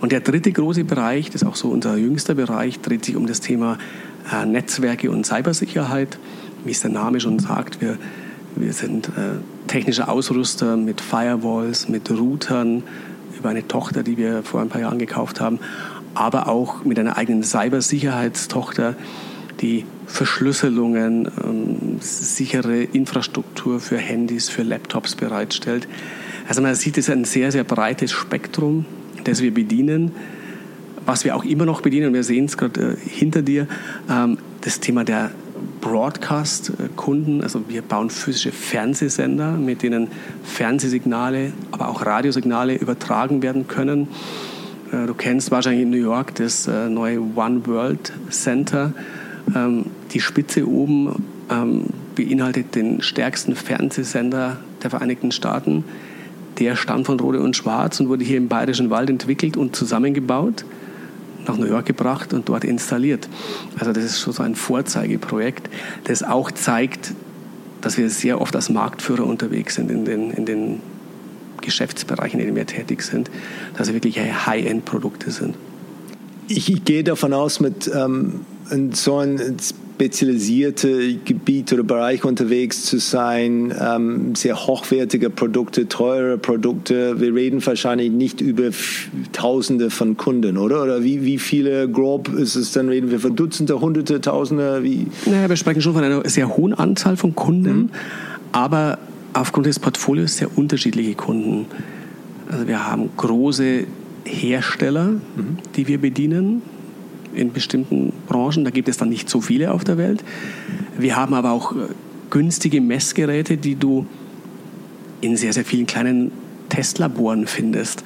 Und der dritte große Bereich, das ist auch so unser jüngster Bereich, dreht sich um das Thema Netzwerke und Cybersicherheit. Wie es der Name schon sagt, wir, wir sind äh, technische Ausrüster mit Firewalls, mit Routern, über eine Tochter, die wir vor ein paar Jahren gekauft haben, aber auch mit einer eigenen Cybersicherheitstochter, die Verschlüsselungen, ähm, sichere Infrastruktur für Handys, für Laptops bereitstellt. Also man sieht, es ist ein sehr, sehr breites Spektrum, das wir bedienen. Was wir auch immer noch bedienen, wir sehen es gerade äh, hinter dir, ähm, das Thema der Broadcast-Kunden. Also wir bauen physische Fernsehsender, mit denen Fernsehsignale, aber auch Radiosignale übertragen werden können. Äh, du kennst wahrscheinlich in New York das äh, neue One World Center. Ähm, die Spitze oben ähm, beinhaltet den stärksten Fernsehsender der Vereinigten Staaten. Der stammt von Rode und Schwarz und wurde hier im Bayerischen Wald entwickelt und zusammengebaut nach New York gebracht und dort installiert. Also das ist schon so ein Vorzeigeprojekt, das auch zeigt, dass wir sehr oft als Marktführer unterwegs sind in den, in den Geschäftsbereichen, in denen wir tätig sind, dass wir wirklich High-End-Produkte sind. Ich, gehe davon aus, mit ähm, so einem spezialisierte Gebiet oder Bereich unterwegs zu sein, ähm, sehr hochwertige Produkte, teure Produkte. Wir reden wahrscheinlich nicht über Tausende von Kunden, oder? Oder wie, wie viele grob ist es dann? Reden wir von Dutzende, Hunderte, Tausende? Wie? Naja, wir sprechen schon von einer sehr hohen Anzahl von Kunden, mhm. aber aufgrund des Portfolios sehr unterschiedliche Kunden. Also wir haben große Hersteller, mhm. die wir bedienen in bestimmten Branchen. Da gibt es dann nicht so viele auf der Welt. Wir haben aber auch äh, günstige Messgeräte, die du in sehr, sehr vielen kleinen Testlaboren findest.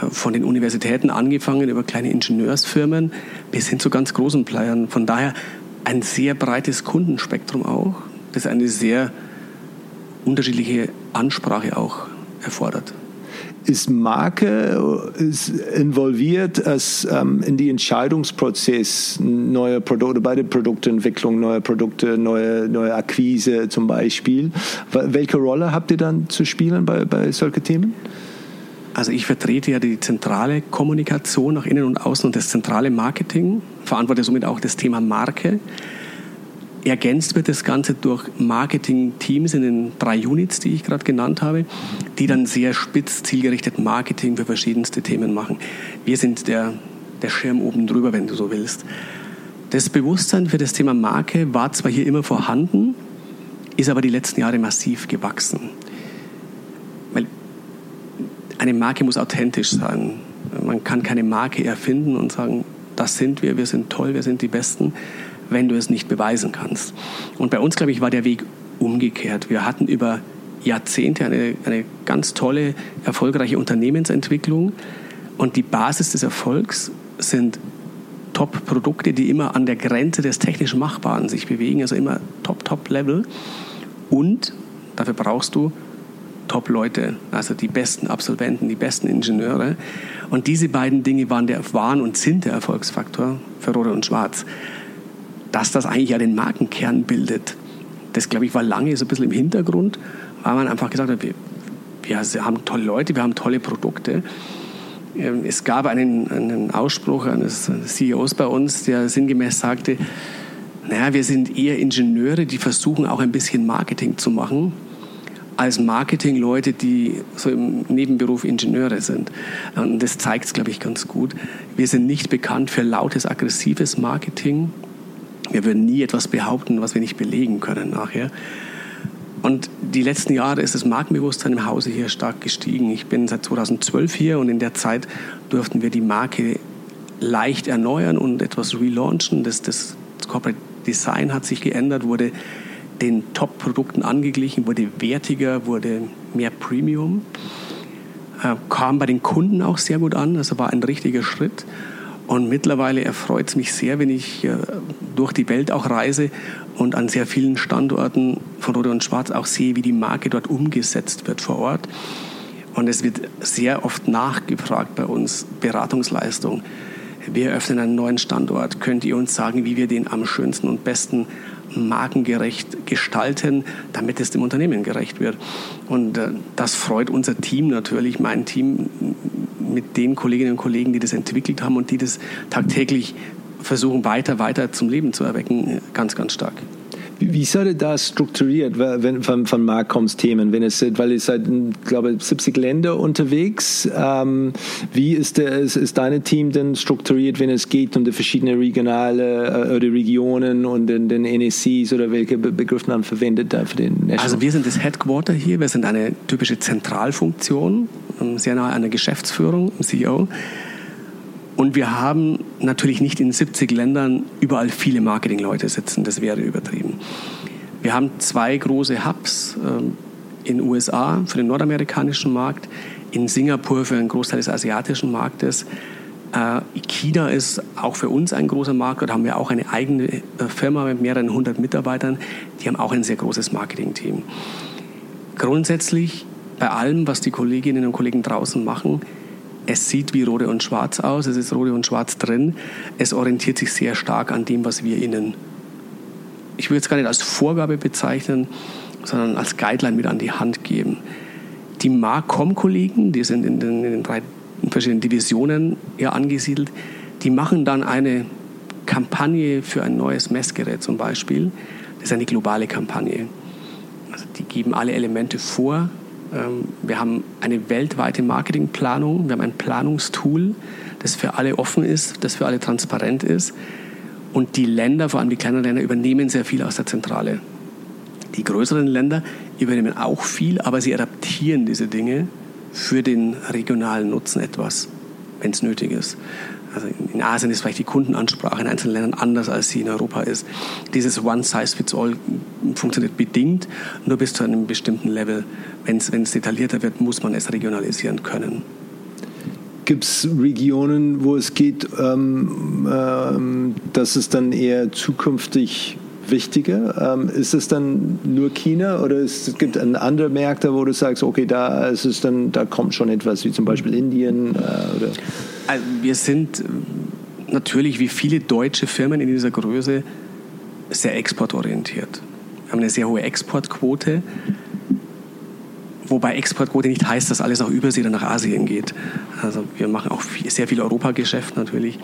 Äh, von den Universitäten angefangen über kleine Ingenieursfirmen bis hin zu ganz großen Playern. Von daher ein sehr breites Kundenspektrum auch, das eine sehr unterschiedliche Ansprache auch erfordert ist Marke ist involviert als, ähm, in die Entscheidungsprozess neuer Produkte, bei der Produktentwicklung neuer Produkte, neue, neue Akquise zum Beispiel. Welche Rolle habt ihr dann zu spielen bei, bei solchen Themen? Also ich vertrete ja die zentrale Kommunikation nach innen und außen und das zentrale Marketing, verantworte somit auch das Thema Marke. Ergänzt wird das Ganze durch Marketing-Teams in den drei Units, die ich gerade genannt habe, die dann sehr spitz zielgerichtet Marketing für verschiedenste Themen machen. Wir sind der, der Schirm oben drüber, wenn du so willst. Das Bewusstsein für das Thema Marke war zwar hier immer vorhanden, ist aber die letzten Jahre massiv gewachsen. Weil eine Marke muss authentisch sein. Man kann keine Marke erfinden und sagen, das sind wir, wir sind toll, wir sind die Besten wenn du es nicht beweisen kannst. Und bei uns, glaube ich, war der Weg umgekehrt. Wir hatten über Jahrzehnte eine, eine ganz tolle, erfolgreiche Unternehmensentwicklung und die Basis des Erfolgs sind Top-Produkte, die immer an der Grenze des technisch Machbaren sich bewegen, also immer Top-Top-Level. Und dafür brauchst du Top-Leute, also die besten Absolventen, die besten Ingenieure. Und diese beiden Dinge waren, der, waren und sind der Erfolgsfaktor für Rote und Schwarz dass das eigentlich ja den Markenkern bildet. Das, glaube ich, war lange so ein bisschen im Hintergrund, weil man einfach gesagt hat, wir, wir haben tolle Leute, wir haben tolle Produkte. Ähm, es gab einen, einen Ausspruch eines CEOs bei uns, der sinngemäß sagte, naja, wir sind eher Ingenieure, die versuchen auch ein bisschen Marketing zu machen, als Marketingleute, die so im Nebenberuf Ingenieure sind. Und das zeigt es, glaube ich, ganz gut. Wir sind nicht bekannt für lautes, aggressives Marketing, wir würden nie etwas behaupten, was wir nicht belegen können nachher. Und die letzten Jahre ist das Markenbewusstsein im Hause hier stark gestiegen. Ich bin seit 2012 hier und in der Zeit durften wir die Marke leicht erneuern und etwas relaunchen. Das, das Corporate Design hat sich geändert, wurde den Top-Produkten angeglichen, wurde wertiger, wurde mehr Premium. Äh, kam bei den Kunden auch sehr gut an, also war ein richtiger Schritt. Und mittlerweile erfreut es mich sehr, wenn ich äh, durch die Welt auch reise und an sehr vielen Standorten von Rode und Schwarz auch sehe, wie die Marke dort umgesetzt wird vor Ort. Und es wird sehr oft nachgefragt bei uns, Beratungsleistung. Wir eröffnen einen neuen Standort. Könnt ihr uns sagen, wie wir den am schönsten und besten markengerecht gestalten, damit es dem Unternehmen gerecht wird? Und äh, das freut unser Team natürlich, mein Team mit den Kolleginnen und Kollegen, die das entwickelt haben und die das tagtäglich versuchen, weiter, weiter zum Leben zu erwecken, ganz, ganz stark. Wie seid das strukturiert, wenn, von, von Marcoms Themen? Wenn es, weil ihr seid, glaube ich, 70 Länder unterwegs. Ähm, wie ist, der, ist, ist dein Team denn strukturiert, wenn es geht um die verschiedenen regionale äh, oder Regionen und den, den NECs oder welche Begriffe man verwendet da für den National? Also wir sind das Headquarter hier. Wir sind eine typische Zentralfunktion, ähm, sehr nahe an der Geschäftsführung, CEO. Und wir haben natürlich nicht in 70 Ländern überall viele Marketingleute sitzen, das wäre übertrieben. Wir haben zwei große Hubs ähm, in den USA für den nordamerikanischen Markt, in Singapur für einen Großteil des asiatischen Marktes. Äh, China ist auch für uns ein großer Markt. Dort haben wir auch eine eigene äh, Firma mit mehreren hundert Mitarbeitern. Die haben auch ein sehr großes Marketingteam. Grundsätzlich bei allem, was die Kolleginnen und Kollegen draußen machen, es sieht wie Rode und Schwarz aus, es ist Rode und Schwarz drin. Es orientiert sich sehr stark an dem, was wir Ihnen, ich will jetzt gar nicht als Vorgabe bezeichnen, sondern als Guideline mit an die Hand geben. Die Marcom-Kollegen, die sind in den, in den drei verschiedenen Divisionen ja angesiedelt, die machen dann eine Kampagne für ein neues Messgerät zum Beispiel. Das ist eine globale Kampagne. Also die geben alle Elemente vor, wir haben eine weltweite Marketingplanung, wir haben ein Planungstool, das für alle offen ist, das für alle transparent ist. Und die Länder, vor allem die kleinen Länder, übernehmen sehr viel aus der Zentrale. Die größeren Länder übernehmen auch viel, aber sie adaptieren diese Dinge für den regionalen Nutzen etwas, wenn es nötig ist. Also in Asien ist vielleicht die Kundenansprache in einzelnen Ländern anders, als sie in Europa ist. Dieses One-Size-Fits-All funktioniert bedingt, nur bis zu einem bestimmten Level. Wenn es detaillierter wird, muss man es regionalisieren können. Gibt es Regionen, wo es geht, ähm, ähm, dass es dann eher zukünftig wichtiger? Ähm, ist es dann nur China oder es gibt es andere Märkte, wo du sagst, okay, da ist es dann, da kommt schon etwas, wie zum Beispiel Indien? Äh, oder? Also wir sind äh, natürlich wie viele deutsche Firmen in dieser Größe sehr exportorientiert. Wir haben eine sehr hohe Exportquote, wobei Exportquote nicht heißt, dass alles nach Übersee oder nach Asien geht. Also wir machen auch viel, sehr viel Europageschäft natürlich.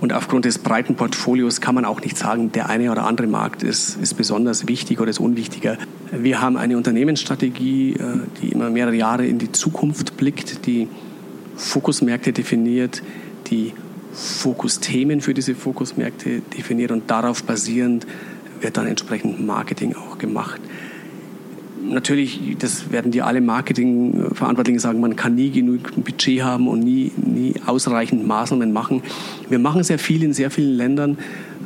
Und aufgrund des breiten Portfolios kann man auch nicht sagen, der eine oder andere Markt ist, ist besonders wichtig oder ist unwichtiger. Wir haben eine Unternehmensstrategie, äh, die immer mehrere Jahre in die Zukunft blickt, die Fokusmärkte definiert, die Fokusthemen für diese Fokusmärkte definiert und darauf basierend wird dann entsprechend Marketing auch gemacht. Natürlich, das werden dir alle Marketingverantwortlichen sagen, man kann nie genug Budget haben und nie, nie ausreichend Maßnahmen machen. Wir machen sehr viel in sehr vielen Ländern.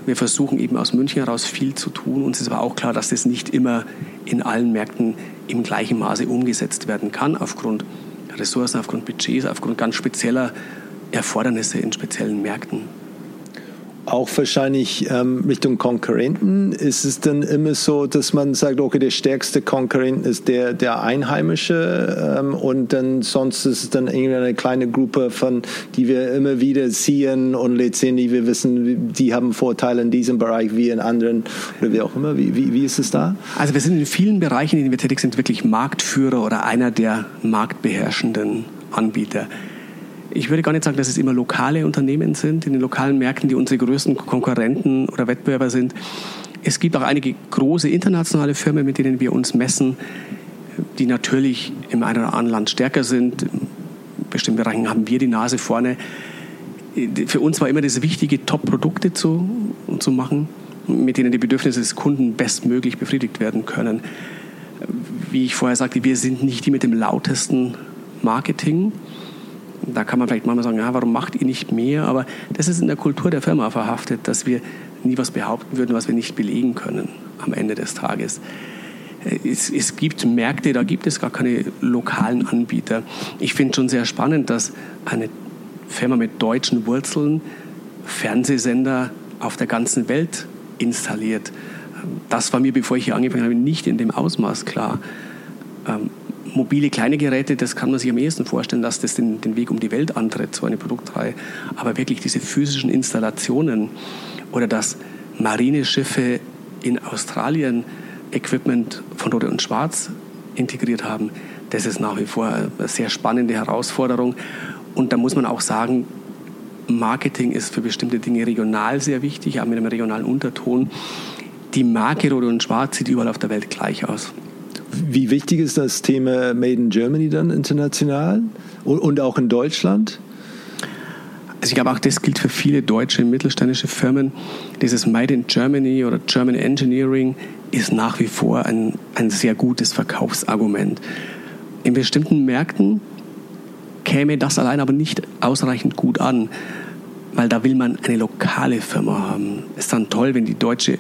Wir versuchen eben aus München heraus viel zu tun. Uns ist aber auch klar, dass das nicht immer in allen Märkten im gleichen Maße umgesetzt werden kann, aufgrund Ressourcen, aufgrund Budgets, aufgrund ganz spezieller Erfordernisse in speziellen Märkten auch wahrscheinlich ähm, Richtung Konkurrenten. Ist es dann immer so, dass man sagt, okay, der stärkste Konkurrent ist der, der Einheimische ähm, und dann sonst ist es dann irgendeine kleine Gruppe von, die wir immer wieder sehen und letztendlich wir wissen, die haben Vorteile in diesem Bereich wie in anderen oder wie auch immer. Wie, wie, wie ist es da? Also wir sind in vielen Bereichen, in denen wir tätig sind, wirklich Marktführer oder einer der marktbeherrschenden Anbieter ich würde gar nicht sagen, dass es immer lokale Unternehmen sind, in den lokalen Märkten, die unsere größten Konkurrenten oder Wettbewerber sind. Es gibt auch einige große internationale Firmen, mit denen wir uns messen, die natürlich im einen oder anderen Land stärker sind. In bestimmten Bereichen haben wir die Nase vorne. Für uns war immer das Wichtige, Top-Produkte zu, zu machen, mit denen die Bedürfnisse des Kunden bestmöglich befriedigt werden können wie ich vorher sagte, wir sind nicht die mit dem lautesten Marketing. Da kann man vielleicht manchmal sagen, ja, warum macht ihr nicht mehr? Aber das ist in der Kultur der Firma verhaftet, dass wir nie was behaupten würden, was wir nicht belegen können am Ende des Tages. Es, es, gibt Märkte, da gibt es gar keine lokalen Anbieter. Ich finde schon sehr spannend, dass eine Firma mit deutschen Wurzeln Fernsehsender auf der ganzen Welt installiert. Das war mir, bevor ich hier angefangen habe, nicht in dem Ausmaß klar. Mobile kleine Geräte, das kann man sich am ehesten vorstellen, dass das den, den Weg um die Welt antritt, so eine Produktreihe. Aber wirklich diese physischen Installationen oder dass Marineschiffe in Australien Equipment von Rote und Schwarz integriert haben, das ist nach wie vor eine sehr spannende Herausforderung. Und da muss man auch sagen, Marketing ist für bestimmte Dinge regional sehr wichtig, auch mit einem regionalen Unterton. Die Marke Rot und Schwarz sieht überall auf der Welt gleich aus. Wie wichtig ist das Thema Made in Germany dann international und auch in Deutschland? Also ich glaube, auch das gilt für viele deutsche mittelständische Firmen. Dieses Made in Germany oder German Engineering ist nach wie vor ein, ein sehr gutes Verkaufsargument. In bestimmten Märkten käme das allein aber nicht ausreichend gut an, weil da will man eine lokale Firma haben. Es ist dann toll, wenn die deutsche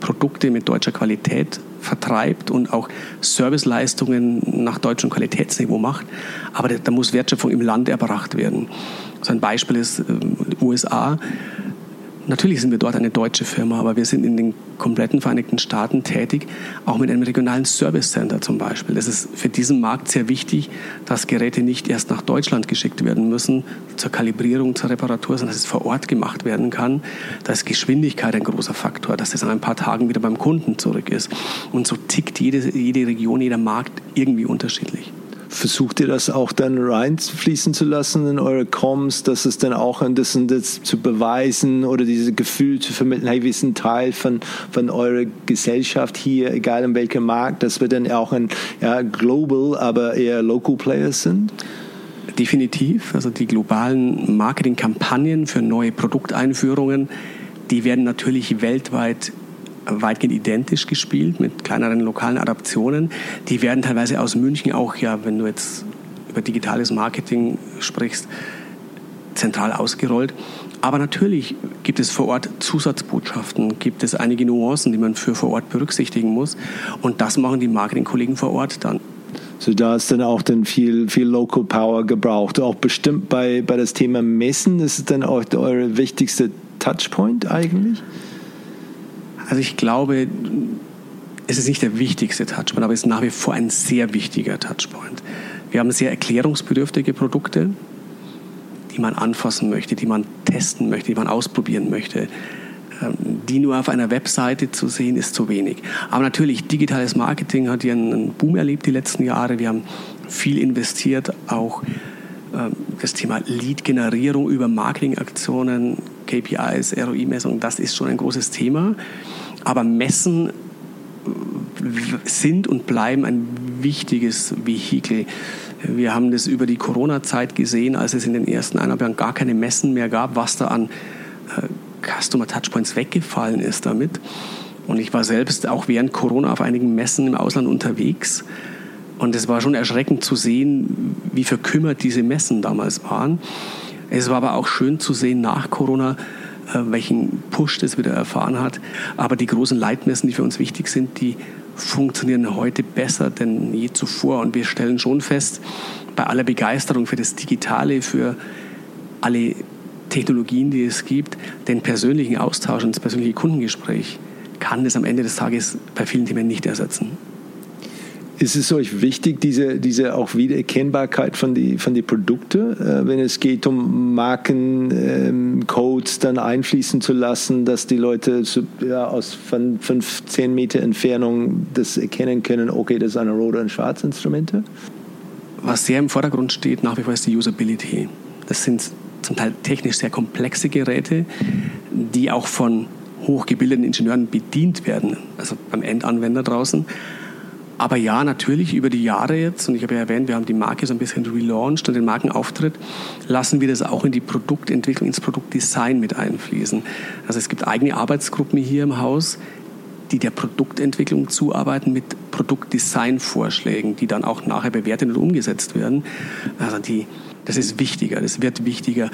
Produkte mit deutscher Qualität vertreibt und auch Serviceleistungen nach deutschem Qualitätsniveau macht. Aber da muss Wertschöpfung im Land erbracht werden. So ein Beispiel ist äh, USA. Natürlich sind wir dort eine deutsche Firma, aber wir sind in den kompletten Vereinigten Staaten tätig, auch mit einem regionalen Service Center zum Beispiel. Es ist für diesen Markt sehr wichtig, dass Geräte nicht erst nach Deutschland geschickt werden müssen zur Kalibrierung, zur Reparatur, sondern dass es vor Ort gemacht werden kann. Da ist Geschwindigkeit ein großer Faktor, dass es in ein paar Tagen wieder beim Kunden zurück ist. Und so tickt jede, jede Region, jeder Markt irgendwie unterschiedlich. Versucht ihr das auch dann reinfließen zu lassen in eure Comms, dass es dann auch ein bisschen das zu beweisen oder dieses Gefühl zu vermitteln, hey, wir sind Teil von, von eurer Gesellschaft hier, egal in welchem Markt, dass wir dann auch ein ja, global, aber eher local Players sind? Definitiv. Also die globalen Marketingkampagnen für neue Produkteinführungen, die werden natürlich weltweit weitgehend identisch gespielt mit kleineren lokalen Adaptionen. Die werden teilweise aus München auch, ja, wenn du jetzt über digitales Marketing sprichst, zentral ausgerollt. Aber natürlich gibt es vor Ort Zusatzbotschaften, gibt es einige Nuancen, die man für vor Ort berücksichtigen muss. Und das machen die Marketingkollegen vor Ort dann. So da ist dann auch dann viel, viel Local Power gebraucht. Auch bestimmt bei, bei das Thema Messen ist es dann auch eure wichtigste Touchpoint eigentlich? Also ich glaube, es ist nicht der wichtigste Touchpoint, aber es ist nach wie vor ein sehr wichtiger Touchpoint. Wir haben sehr erklärungsbedürftige Produkte, die man anfassen möchte, die man testen möchte, die man ausprobieren möchte. Ähm, die nur auf einer Webseite zu sehen, ist zu wenig. Aber natürlich, digitales Marketing hat hier einen Boom erlebt die letzten Jahre. Wir haben viel investiert, auch ähm, das Thema Lead-Generierung über Marketingaktionen, KPIs, ROI-Messung, das ist schon ein großes Thema. Aber Messen sind und bleiben ein wichtiges Vehikel. Wir haben das über die Corona-Zeit gesehen, als es in den ersten eineinhalb Jahren gar keine Messen mehr gab, was da an äh, Customer Touchpoints weggefallen ist damit. Und ich war selbst auch während Corona auf einigen Messen im Ausland unterwegs. Und es war schon erschreckend zu sehen, wie verkümmert diese Messen damals waren. Es war aber auch schön zu sehen nach Corona, äh, welchen Push das wieder erfahren hat. Aber die großen Leitmessen, die für uns wichtig sind, die funktionieren heute besser denn je zuvor. Und wir stellen schon fest, bei aller Begeisterung für das Digitale, für alle Technologien, die es gibt, den persönlichen Austausch und das persönliche Kundengespräch kann es am Ende des Tages bei vielen Themen nicht ersetzen. Ist es euch wichtig, diese, diese auch Wiedererkennbarkeit von den von die Produkten, äh, wenn es geht um Markencodes ähm, dann einfließen zu lassen, dass die Leute so, ja, aus von 15 Meter Entfernung das erkennen können, okay, das ist eine rote und schwarze Instrumente? Was sehr im Vordergrund steht nach wie vor ist die Usability. Das sind zum Teil technisch sehr komplexe Geräte, die auch von hochgebildeten Ingenieuren bedient werden, also beim Endanwender draußen. Aber ja, natürlich über die Jahre jetzt, und ich habe ja erwähnt, wir haben die Marke so ein bisschen relaunched und den Markenauftritt, lassen wir das auch in die Produktentwicklung, ins Produktdesign mit einfließen. Also es gibt eigene Arbeitsgruppen hier im Haus, die der Produktentwicklung zuarbeiten mit Produktdesignvorschlägen, die dann auch nachher bewertet und umgesetzt werden. Also die, das ist wichtiger, das wird wichtiger,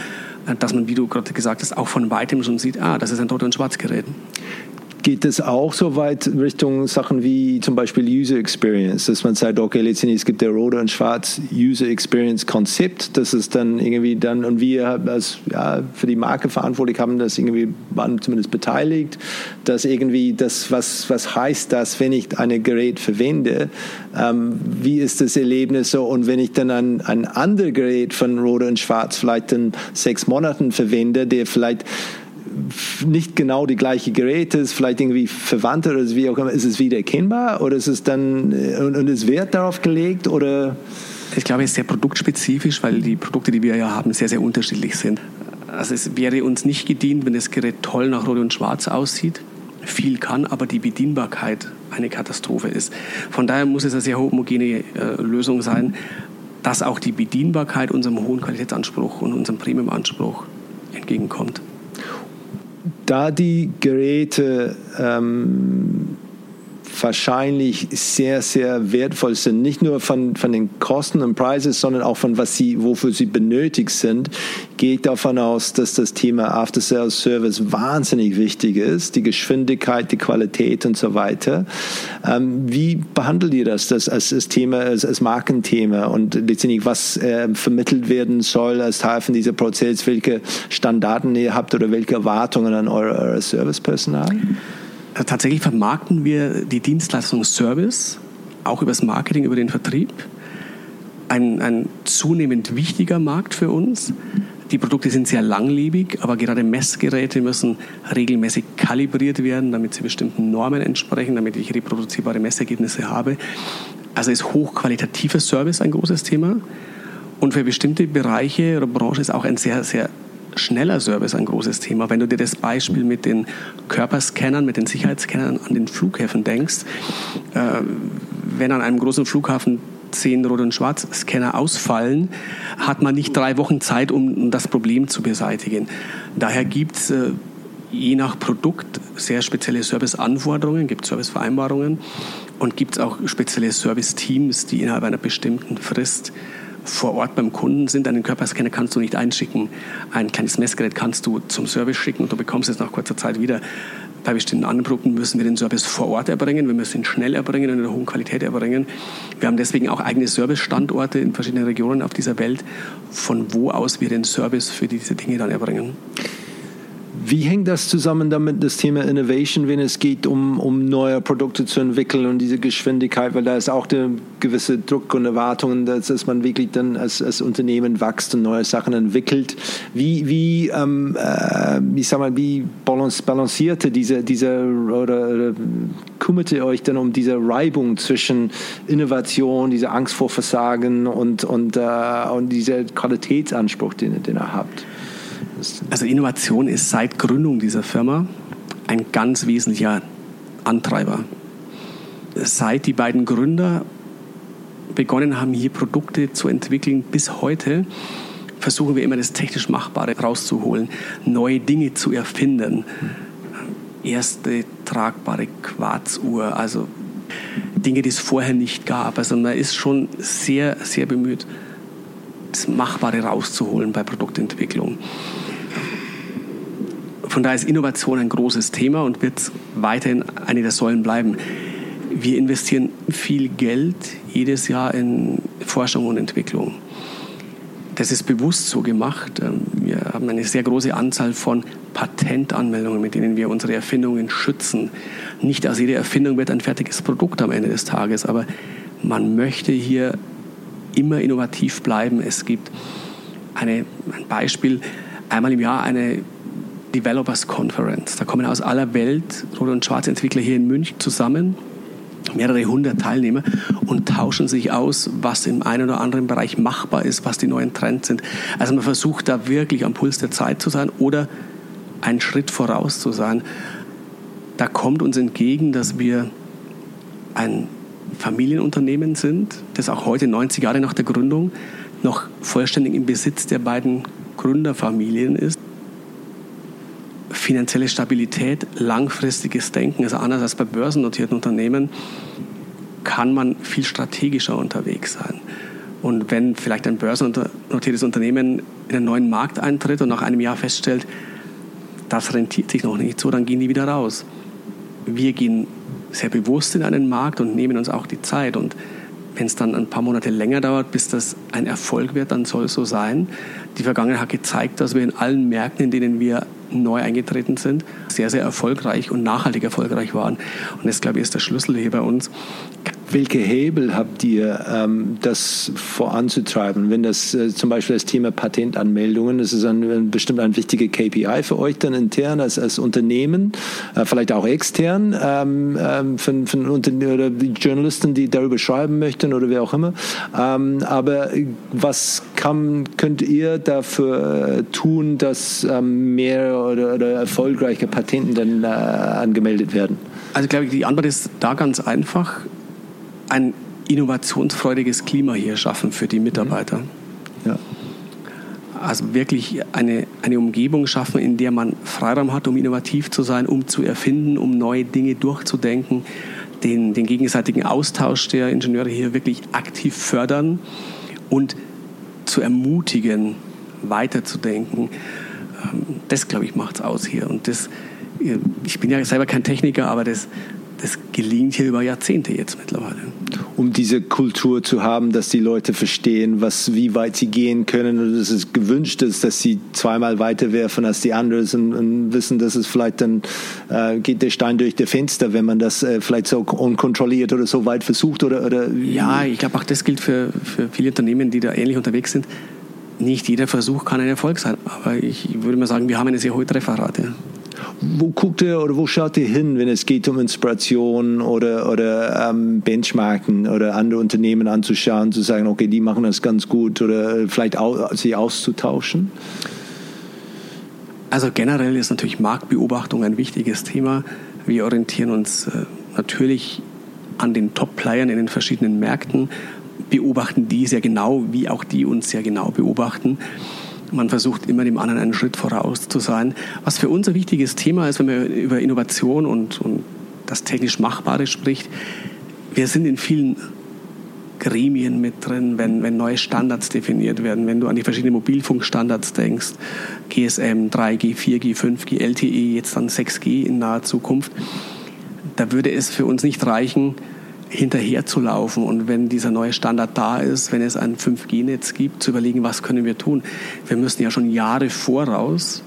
dass man, wie du gerade gesagt hast, auch von weitem schon sieht, ah, das ist ein Rot- und Schwarzgerät geht es auch so weit Richtung Sachen wie zum Beispiel User Experience, dass man sagt, okay, letztendlich es gibt der rote und schwarz User Experience Konzept, das ist dann irgendwie dann und wir als ja, für die Marke verantwortlich haben das irgendwie waren zumindest beteiligt, dass irgendwie das was was heißt das, wenn ich ein Gerät verwende, ähm, wie ist das Erlebnis so? Und wenn ich dann ein, ein anderes Gerät von Rode und Schwarz vielleicht in sechs Monaten verwende, der vielleicht nicht genau die gleiche Geräte ist, vielleicht irgendwie verwandt oder wie auch immer, ist es wieder erkennbar oder ist es dann äh, und, und ist Wert darauf gelegt oder? Ich glaube, es ist sehr produktspezifisch, weil die Produkte, die wir ja haben, sehr, sehr unterschiedlich sind. Also es wäre uns nicht gedient, wenn das Gerät toll nach Rot und Schwarz aussieht, viel kann, aber die Bedienbarkeit eine Katastrophe ist. Von daher muss es eine sehr homogene äh, Lösung sein, dass auch die Bedienbarkeit unserem hohen Qualitätsanspruch und unserem Premium-Anspruch entgegenkommt da die Geräte ähm, wahrscheinlich sehr, sehr wertvoll sind. Nicht nur von, von den Kosten und Preisen, sondern auch von was sie, wofür sie benötigt sind. Gehe ich davon aus, dass das Thema After Sales Service wahnsinnig wichtig ist. Die Geschwindigkeit, die Qualität und so weiter. Ähm, wie behandelt ihr das, das als, als Thema, als, als Markenthema und letztendlich was äh, vermittelt werden soll als Teil von diesem Prozess? Welche Standarten ihr habt oder welche Erwartungen an euer, euer Servicepersonal? Äh, tatsächlich vermarkten wir die Dienstleistung Service, auch über das Marketing, über den Vertrieb. Ein, ein zunehmend wichtiger Markt für uns. Die Produkte sind sehr langlebig, aber gerade Messgeräte müssen regelmäßig kalibriert werden, damit sie bestimmten Normen entsprechen, damit ich reproduzierbare Messergebnisse habe. Also ist hochqualitativer Service ein großes Thema. Und für bestimmte Bereiche oder Branchen ist auch ein sehr, sehr schneller Service ein großes Thema. Wenn du dir das Beispiel mit den Körperscannern, mit den Sicherheitsscannern an den Flughäfen denkst, äh, wenn an einem großen Flughafen zehn Rot- und Schwarz-Scanner ausfallen, hat man nicht drei Wochen Zeit, um das Problem zu beseitigen. Daher gibt es äh, je nach Produkt sehr spezielle Serviceanforderungen, gibt Servicevereinbarungen und gibt es auch spezielle Service-Teams, die innerhalb einer bestimmten Frist vor Ort beim Kunden sind. Einen Körperscanner kannst du nicht einschicken. Ein kleines Messgerät kannst du zum Service schicken und du bekommst es nach kurzer Zeit wieder. Bei bestimmten anderen Produkten müssen wir den Service vor Ort erbringen. Wir müssen ihn schnell erbringen und in einer hohen Qualität erbringen. Wir haben deswegen auch eigene Service-Standorte in verschiedenen Regionen auf dieser Welt, von wo aus wir den Service für diese Dinge dann erbringen. Wie hängt das zusammen damit, das Thema Innovation, wenn es geht, um, um neue Produkte zu entwickeln und diese Geschwindigkeit, weil da ist auch der gewisse Druck und Erwartungen, dass, dass man wirklich dann als, als Unternehmen wächst und neue Sachen entwickelt. Wie, wie ähm, äh, ich sag mal, wie balancierte diese, diese oder, oder kümmert ihr euch dann um diese Reibung zwischen Innovation, diese Angst vor Versagen und, und, äh, und dieser Qualitätsanspruch, den, den ihr habt? Also Innovation ist seit Gründung dieser Firma ein ganz wesentlicher Antreiber. Seit die beiden Gründer begonnen haben, hier Produkte zu entwickeln, bis heute versuchen wir immer das technisch Machbare rauszuholen, neue Dinge zu erfinden. Erste tragbare Quarzuhr, also Dinge, die es vorher nicht gab. Also man ist schon sehr, sehr bemüht, das Machbare rauszuholen bei Produktentwicklung. Von daher ist Innovation ein großes Thema und wird weiterhin eine der Säulen bleiben. Wir investieren viel Geld jedes Jahr in Forschung und Entwicklung. Das ist bewusst so gemacht. Ähm, wir haben eine sehr große Anzahl von Patentanmeldungen, mit denen wir unsere Erfindungen schützen. Nicht aus jeder Erfindung wird ein fertiges Produkt am Ende des Tages, aber man möchte hier immer innovativ bleiben. Es gibt eine, ein Beispiel, einmal im Jahr eine Developers Conference. Da kommen aus aller Welt Rot- und Schwarzentwickler hier in München zusammen, mehrere hundert Teilnehmer und tauschen sich aus, was im einen oder anderen Bereich machbar ist, was die neuen Trends sind. Also man versucht da wirklich am Puls der Zeit zu sein oder einen Schritt voraus zu sein. Da kommt uns entgegen, dass wir ein Familienunternehmen sind, das auch heute 90 Jahre nach der Gründung noch vollständig im Besitz der beiden Gründerfamilien ist finanzielle Stabilität, langfristiges Denken. Also anders als bei börsennotierten Unternehmen kann man viel strategischer unterwegs sein. Und wenn vielleicht ein börsennotiertes Unternehmen in einen neuen Markt eintritt und nach einem Jahr feststellt, das rentiert sich noch nicht so, dann gehen die wieder raus. Wir gehen sehr bewusst in einen Markt und nehmen uns auch die Zeit. Und wenn es dann ein paar Monate länger dauert, bis das ein Erfolg wird, dann soll es so sein. Die Vergangenheit hat gezeigt, dass wir in allen Märkten, in denen wir neu eingetreten sind, sehr, sehr erfolgreich und nachhaltig erfolgreich waren. Und das, glaube ich, ist der Schlüssel hier bei uns. Welche Hebel habt ihr, ähm, das voranzutreiben? Wenn das äh, zum Beispiel das Thema Patentanmeldungen, das ist ein, bestimmt ein wichtiger KPI für euch dann intern als, als Unternehmen, äh, vielleicht auch extern ähm, ähm, für Unternehmen oder die Journalisten, die darüber schreiben möchten oder wer auch immer. Ähm, aber was kann, könnt ihr dafür äh, tun, dass ähm, mehr oder, oder erfolgreiche Patenten dann äh, angemeldet werden? Also ich glaube, die Antwort ist da ganz einfach ein innovationsfreudiges Klima hier schaffen für die Mitarbeiter. Mhm. Ja. Also wirklich eine, eine Umgebung schaffen, in der man Freiraum hat, um innovativ zu sein, um zu erfinden, um neue Dinge durchzudenken, den, den gegenseitigen Austausch der Ingenieure hier wirklich aktiv fördern und zu ermutigen, weiterzudenken. Ähm, das, glaube ich, macht es aus hier. Und das, ich bin ja selber kein Techniker, aber das, das gelingt hier über Jahrzehnte jetzt mittlerweile. Um diese Kultur zu haben, dass die Leute verstehen, was, wie weit sie gehen können und dass es gewünscht ist, dass sie zweimal weiter werfen als die anderen und, und wissen, dass es vielleicht dann äh, geht der Stein durch die Fenster, wenn man das äh, vielleicht so unkontrolliert oder so weit versucht oder, oder Ja, ich glaube auch das gilt für, für viele Unternehmen, die da ähnlich unterwegs sind. Nicht jeder Versuch kann ein Erfolg sein, aber ich würde mal sagen, wir haben eine sehr hohe Trefferrate. Wo guckt ihr oder wo schaut ihr hin, wenn es geht um Inspiration oder, oder ähm, Benchmarken oder andere Unternehmen anzuschauen, zu sagen, okay, die machen das ganz gut oder vielleicht auch, sie auszutauschen? Also generell ist natürlich Marktbeobachtung ein wichtiges Thema. Wir orientieren uns äh, natürlich an den Top-Playern in den verschiedenen Märkten, beobachten die sehr genau, wie auch die uns sehr genau beobachten. Man versucht immer dem anderen einen Schritt voraus zu sein. Was für uns ein wichtiges Thema ist, wenn man über Innovation und, und das technisch Machbare spricht, wir sind in vielen Gremien mit drin, wenn, wenn neue Standards definiert werden, wenn du an die verschiedenen Mobilfunkstandards denkst, GSM, 3G, 4G, 5G, LTE, jetzt dann 6G in naher Zukunft, da würde es für uns nicht reichen, hinterherzulaufen und wenn dieser neue Standard da ist, wenn es ein 5G-Netz gibt, zu überlegen, was können wir tun. Wir müssen ja schon Jahre voraus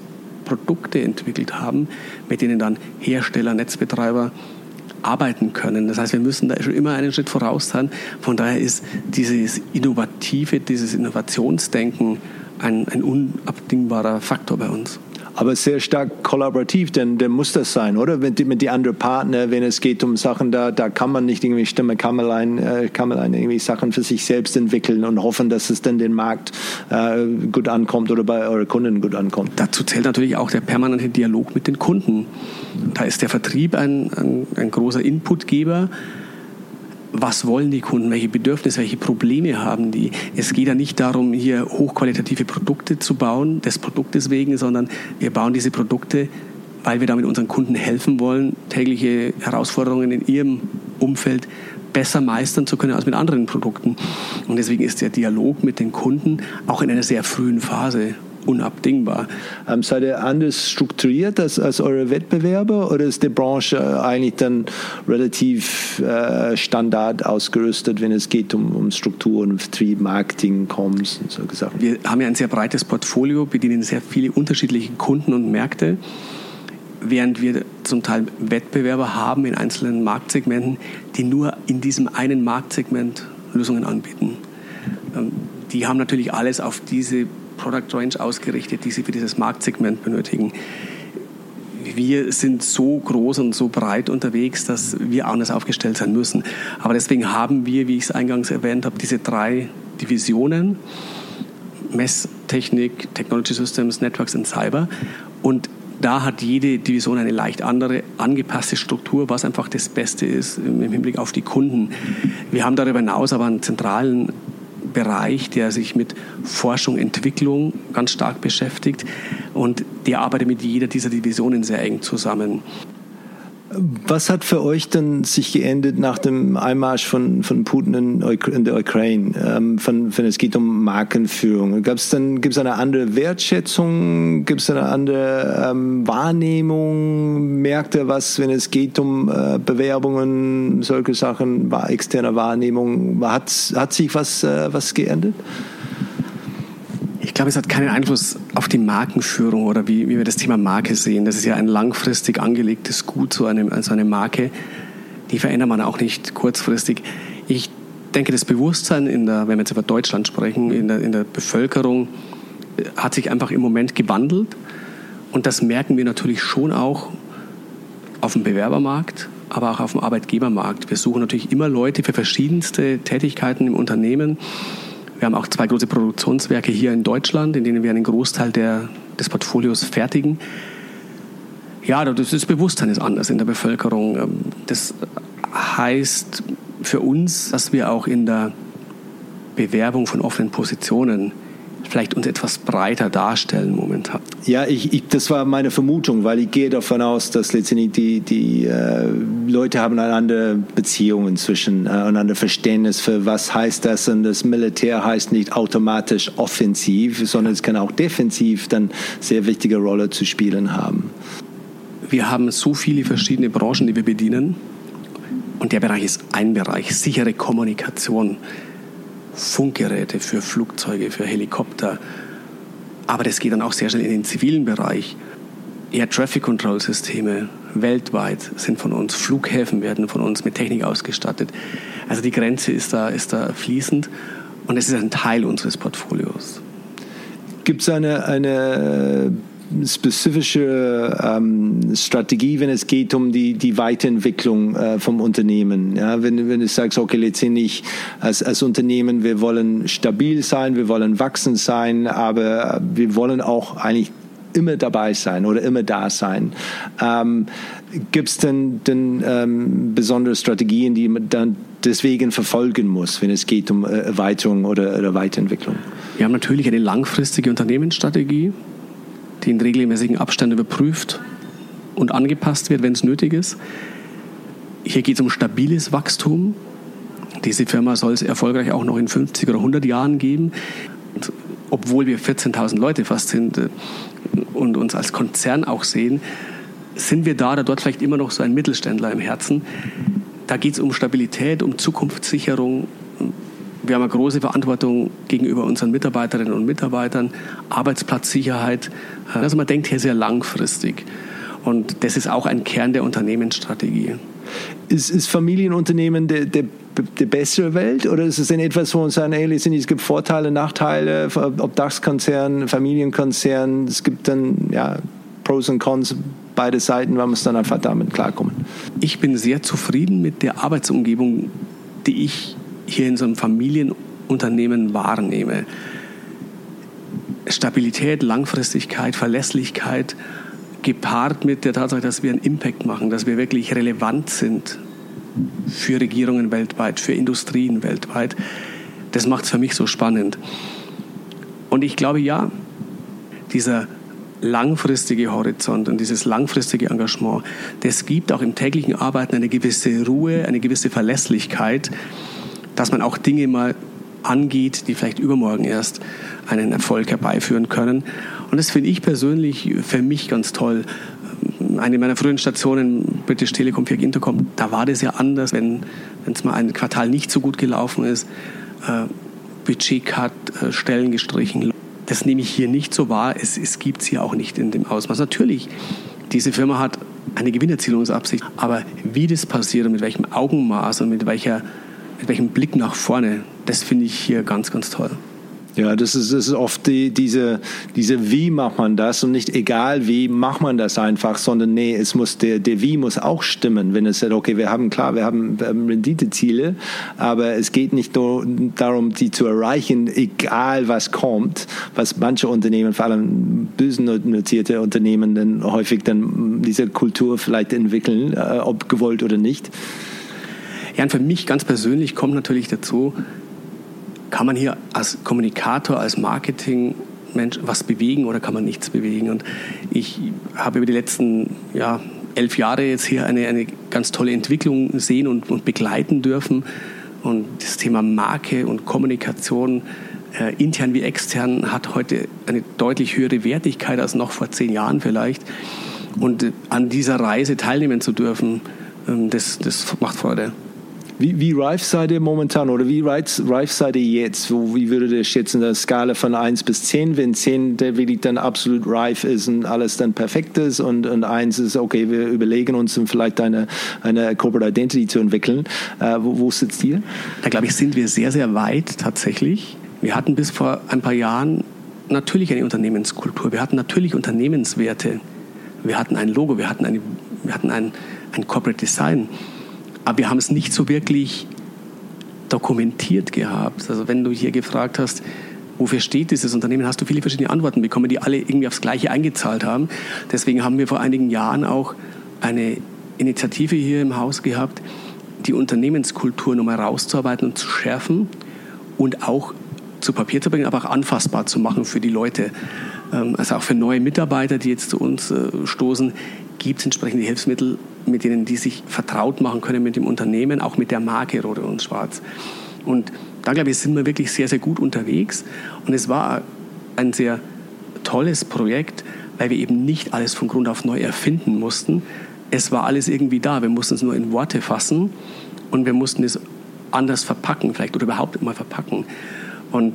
Produkte entwickelt haben, mit denen dann Hersteller, Netzbetreiber arbeiten können. Das heißt, wir müssen da schon immer einen Schritt voraus sein. Von daher ist dieses innovative, dieses Innovationsdenken ein, ein unabdingbarer Faktor bei uns aber sehr stark kollaborativ, denn, denn muss das sein, oder? Mit, mit den anderen Partnern, wenn es geht um Sachen, da, da kann man nicht irgendwie Stimme, kann man, ein, äh, kann man ein, irgendwie Sachen für sich selbst entwickeln und hoffen, dass es dann den Markt äh, gut ankommt oder bei euren Kunden gut ankommt. Dazu zählt natürlich auch der permanente Dialog mit den Kunden. Da ist der Vertrieb ein, ein, ein großer Inputgeber was wollen die Kunden, welche Bedürfnisse, welche Probleme haben die. Es geht ja nicht darum, hier hochqualitative Produkte zu bauen, des Produktes wegen, sondern wir bauen diese Produkte, weil wir damit unseren Kunden helfen wollen, tägliche Herausforderungen in ihrem Umfeld besser meistern zu können als mit anderen Produkten. Und deswegen ist der Dialog mit den Kunden auch in einer sehr frühen Phase unabdingbar. Ähm, seid ihr anders strukturiert als, als eure Wettbewerber oder ist die Branche eigentlich dann relativ äh, standard ausgerüstet, wenn es geht um, um Strukturen, Vertrieb, Marketing, Comms und so Sachen? Wir haben ja ein sehr breites Portfolio, bedienen sehr viele unterschiedliche Kunden und Märkte während wir zum Teil Wettbewerber haben in einzelnen Marktsegmenten, die nur in diesem einen Marktsegment Lösungen anbieten. Ähm, die haben natürlich alles auf diese Product Range ausgerichtet, die sie für dieses Marktsegment benötigen. Wir sind so groß und so breit unterwegs, dass wir anders aufgestellt sein müssen. Aber deswegen haben wir, wie ich es eingangs erwähnt habe, diese drei Divisionen. Messtechnik, Technology Systems, Networks und Cyber. Und da hat jede Division eine leicht andere, angepasste Struktur, was einfach das Beste ist im Hinblick auf die Kunden. Wir haben darüber hinaus aber einen zentralen Bereich, der sich mit Forschung, Entwicklung ganz stark beschäftigt, Und der arbeitet mit jeder dieser Divisionen sehr eng zusammen. Was hat für euch denn sich geändert nach dem Einmarsch von, von Putin in, in der Ukraine, ähm, von, wenn es geht um Markenführung? Gab es eine andere Wertschätzung? Gibt es eine andere ähm, Wahrnehmung? Merkt ihr was, wenn es geht um äh, Bewerbungen, solche Sachen, externe Wahrnehmung? Hat, hat sich was, äh, was geändert? Ich glaube, es hat keinen Einfluss auf die Markenführung oder wie, wie wir das Thema Marke sehen. Das ist ja ein langfristig angelegtes Gut, so eine, so eine Marke. Die verändert man auch nicht kurzfristig. Ich denke, das Bewusstsein, in der, wenn wir jetzt über Deutschland sprechen, in der, in der Bevölkerung äh, hat sich einfach im Moment gewandelt. Und das merken wir natürlich schon auch auf dem Bewerbermarkt, aber auch auf dem Arbeitgebermarkt. Wir suchen natürlich immer Leute für verschiedenste Tätigkeiten im Unternehmen. Wir haben auch zwei große Produktionswerke hier in Deutschland, in denen wir einen Großteil der, des Portfolios fertigen. Ja, das Bewusstsein ist anders in der Bevölkerung. Ähm, das heißt für uns, dass wir auch in der Bewerbung von offenen Positionen vielleicht uns etwas breiter darstellen momentan. Ja, ich, ich, das war meine Vermutung, weil ich gehe davon aus, dass letztendlich die, die äh, Leute haben einander Beziehungen zwischen, äh, einander Verständnis für was heißt das und das Militär heißt nicht automatisch offensiv, sondern es kann auch defensiv dann sehr wichtige Rolle zu spielen haben. Wir haben so viele verschiedene Branchen, die wir bedienen und der Bereich ist ein Bereich, sichere Kommunikation Funkgeräte für Flugzeuge, für Helikopter. Aber das geht dann auch sehr schnell in den zivilen Bereich. Air Traffic Control Systeme weltweit sind von uns. Flughäfen werden von uns mit Technik ausgestattet. Also die Grenze ist da, ist da fließend und es ist ein Teil unseres Portfolios. Gibt es eine, eine spezifische ähm, Strategie, wenn es geht um die, die Weiterentwicklung äh, vom Unternehmen. Ja, wenn, wenn du sagst, okay, letztendlich als, als Unternehmen, wir wollen stabil sein, wir wollen wachsen sein, aber wir wollen auch eigentlich immer dabei sein oder immer da sein. Ähm, Gibt es denn, denn ähm, besondere Strategien, die man dann deswegen verfolgen muss, wenn es geht um äh, Erweiterung oder, oder Weiterentwicklung? Wir haben natürlich eine langfristige Unternehmensstrategie die in regelmäßigen Abständen überprüft und angepasst wird, wenn es nötig ist. Hier geht es um stabiles Wachstum. Diese Firma soll es erfolgreich auch noch in 50 oder 100 Jahren geben. Und obwohl wir 14.000 Leute fast sind äh, und uns als Konzern auch sehen, sind wir da oder dort vielleicht immer noch so ein Mittelständler im Herzen. Da geht es um Stabilität, um Zukunftssicherung, wir haben eine große Verantwortung gegenüber unseren Mitarbeiterinnen und Mitarbeitern, Arbeitsplatzsicherheit. Also man denkt hier sehr langfristig. Und das ist auch ein Kern der Unternehmensstrategie. Ist, ist Familienunternehmen der, der, der bessere Welt oder ist es denn etwas, wo uns sagen, hey, es gibt Vorteile, Nachteile, ob DAX-Konzern, Familienkonzern, es gibt dann ja, Pros und Cons, beide Seiten, man muss dann einfach damit klarkommen. Ich bin sehr zufrieden mit der Arbeitsumgebung, die ich hier in so einem Familienunternehmen wahrnehme. Stabilität, Langfristigkeit, Verlässlichkeit, gepaart mit der Tatsache, dass wir einen Impact machen, dass wir wirklich relevant sind für Regierungen weltweit, für Industrien weltweit. Das macht es für mich so spannend. Und ich glaube, ja, dieser langfristige Horizont und dieses langfristige Engagement, das gibt auch im täglichen Arbeiten eine gewisse Ruhe, eine gewisse Verlässlichkeit, dass man auch Dinge mal angeht, die vielleicht übermorgen erst einen Erfolg herbeiführen können. Und das finde ich persönlich für mich ganz toll. Eine meiner frühen Stationen, British Telecom für Intercom, da war das ja anders, wenn es mal ein Quartal nicht so gut gelaufen ist. Äh, Budget-Cut, äh, Stellen gestrichen. Das nehme ich hier nicht so wahr. Es, es gibt es hier auch nicht in dem Ausmaß. Natürlich, diese Firma hat eine Gewinnerzielungsabsicht, aber wie das passiert und mit welchem Augenmaß und mit welcher mit welchem Blick nach vorne, das finde ich hier ganz, ganz toll. Ja, das ist, das ist oft die, diese, diese Wie macht man das und nicht egal wie macht man das einfach, sondern nee, es muss der, der Wie muss auch stimmen. Wenn es sagt, okay, wir haben klar, wir haben, wir haben Renditeziele, aber es geht nicht nur darum, die zu erreichen, egal was kommt, was manche Unternehmen, vor allem börsennotierte Unternehmen, dann häufig dann diese Kultur vielleicht entwickeln, äh, ob gewollt oder nicht. Ja, und für mich ganz persönlich kommt natürlich dazu, kann man hier als Kommunikator, als Marketing Mensch, was bewegen oder kann man nichts bewegen? Und ich habe über die letzten ja, elf Jahre jetzt hier eine, eine ganz tolle Entwicklung sehen und, und begleiten dürfen. Und das Thema Marke und Kommunikation, äh, intern wie extern, hat heute eine deutlich höhere Wertigkeit als noch vor zehn Jahren vielleicht. Und an dieser Reise teilnehmen zu dürfen, äh, das, das macht Freude. Wie, wie reif seid ihr momentan oder wie reif, seid ihr jetzt? Wie würdet ihr schätzen, der Skala von 1 bis 10, wenn 10 der wirklich dann absolut reif ist und alles dann perfekt ist und, und 1 ist, okay, wir überlegen uns vielleicht eine, eine Corporate Identity zu entwickeln. Äh, wo, wo sitzt ihr? Da glaube ich, sind wir sehr, sehr weit tatsächlich. Wir hatten bis vor ein paar Jahren natürlich eine Unternehmenskultur. Wir hatten natürlich Unternehmenswerte. Wir hatten ein Logo, wir hatten, eine, wir hatten ein, ein Corporate Design. Aber wir haben es nicht so wirklich dokumentiert gehabt. Also wenn du hier gefragt hast, wofür steht dieses Unternehmen, hast du viele verschiedene Antworten bekommen, die alle irgendwie aufs Gleiche eingezahlt haben. Deswegen haben wir vor einigen Jahren auch eine Initiative hier im Haus gehabt, die Unternehmenskultur nochmal rauszuarbeiten und zu schärfen und auch zu Papier zu bringen, aber auch anfassbar zu machen für die Leute. Ähm, also auch für neue Mitarbeiter, die jetzt zu uns äh, stoßen, gibt es entsprechende Hilfsmittel, mit denen die sich vertraut machen können mit dem Unternehmen, auch mit der Marke Rode und Schwarz. Und da, glaube ich, sind wir wirklich sehr, sehr gut unterwegs. Und es war ein sehr tolles Projekt, weil wir eben nicht alles von Grund auf neu erfinden mussten. Es war alles irgendwie da. Wir mussten es nur in Worte fassen und wir mussten es anders verpacken, vielleicht oder überhaupt mal verpacken. Und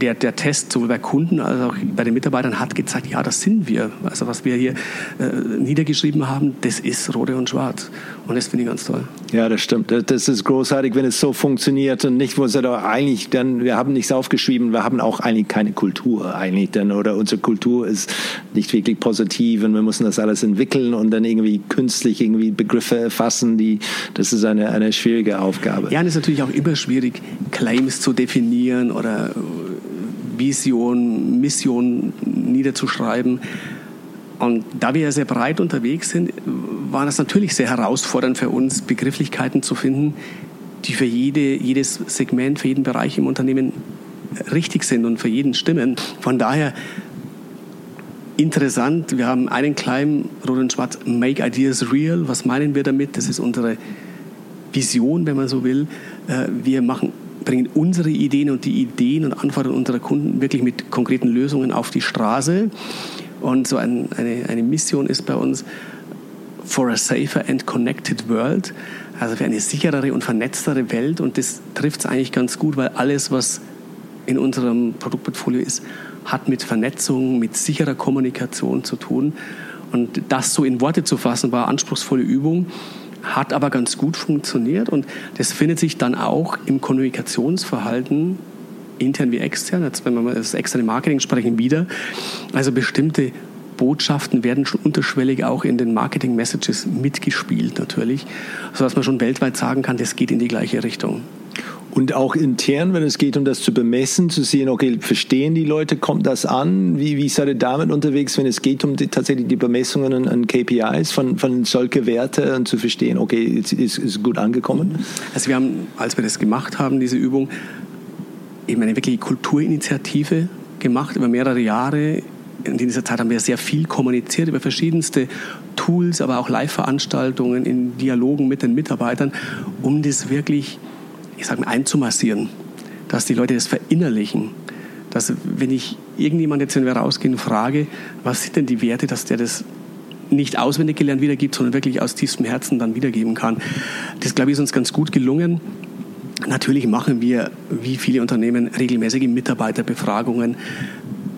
der, der Test sowohl bei Kunden als auch bei den Mitarbeitern hat gezeigt, ja, das sind wir. Also was wir hier äh, niedergeschrieben haben, das ist Rode und Schwarz. Und das finde ich ganz toll. Ja, das stimmt. Das ist großartig, wenn es so funktioniert und nicht, wo es doch eigentlich dann, wir haben nichts aufgeschrieben, wir haben auch eigentlich keine Kultur eigentlich dann oder unsere Kultur ist nicht wirklich positiv und wir müssen das alles entwickeln und dann irgendwie künstlich irgendwie Begriffe erfassen, die, das ist eine, eine schwierige Aufgabe. Ja, und es ist natürlich auch immer schwierig, Claims zu definieren oder Vision, Mission niederzuschreiben. Und da wir ja sehr breit unterwegs sind, war das natürlich sehr herausfordernd für uns, Begrifflichkeiten zu finden, die für jede, jedes Segment, für jeden Bereich im Unternehmen richtig sind und für jeden stimmen. Von daher interessant, wir haben einen kleinen Rot und Schwarz, Make Ideas Real. Was meinen wir damit? Das ist unsere Vision, wenn man so will. Äh, wir machen bringen unsere Ideen und die Ideen und Anforderungen unserer Kunden wirklich mit konkreten Lösungen auf die Straße. Und so ein, eine, eine Mission ist bei uns for a safer and connected world, also für eine sicherere und vernetztere Welt. Und das trifft es eigentlich ganz gut, weil alles, was in unserem Produktportfolio ist, hat mit Vernetzung, mit sicherer Kommunikation zu tun. Und das so in Worte zu fassen, war anspruchsvolle Übung hat aber ganz gut funktioniert und das findet sich dann auch im Kommunikationsverhalten intern wie extern, jetzt wenn wir mal das externe Marketing sprechen, wieder. Also bestimmte Botschaften werden schon unterschwellig auch in den Marketing-Messages mitgespielt natürlich, sodass man schon weltweit sagen kann, das geht in die gleiche Richtung. Und auch intern, wenn es geht, um das zu bemessen, zu sehen, okay, verstehen die Leute, kommt das an? Wie, wie seid ihr damit unterwegs, wenn es geht um die, tatsächlich die Bemessungen an, an KPIs von, von solche Werte und zu verstehen, okay, ist, ist, ist gut angekommen? Also wir haben, als wir das gemacht haben, diese Übung, eben eine wirkliche Kulturinitiative gemacht über mehrere Jahre. In dieser Zeit haben wir sehr viel kommuniziert über verschiedenste Tools, aber auch Live-Veranstaltungen in Dialogen mit den Mitarbeitern, um das wirklich ich sage mal, einzumassieren, dass die Leute das verinnerlichen. Dass, wenn ich irgendjemand jetzt, wenn wir rausgehen, frage, was sind denn die Werte, dass der das nicht auswendig gelernt wiedergibt, sondern wirklich aus tiefstem Herzen dann wiedergeben kann. Das, glaube ich, ist uns ganz gut gelungen. Natürlich machen wir, wie viele Unternehmen, regelmäßige Mitarbeiterbefragungen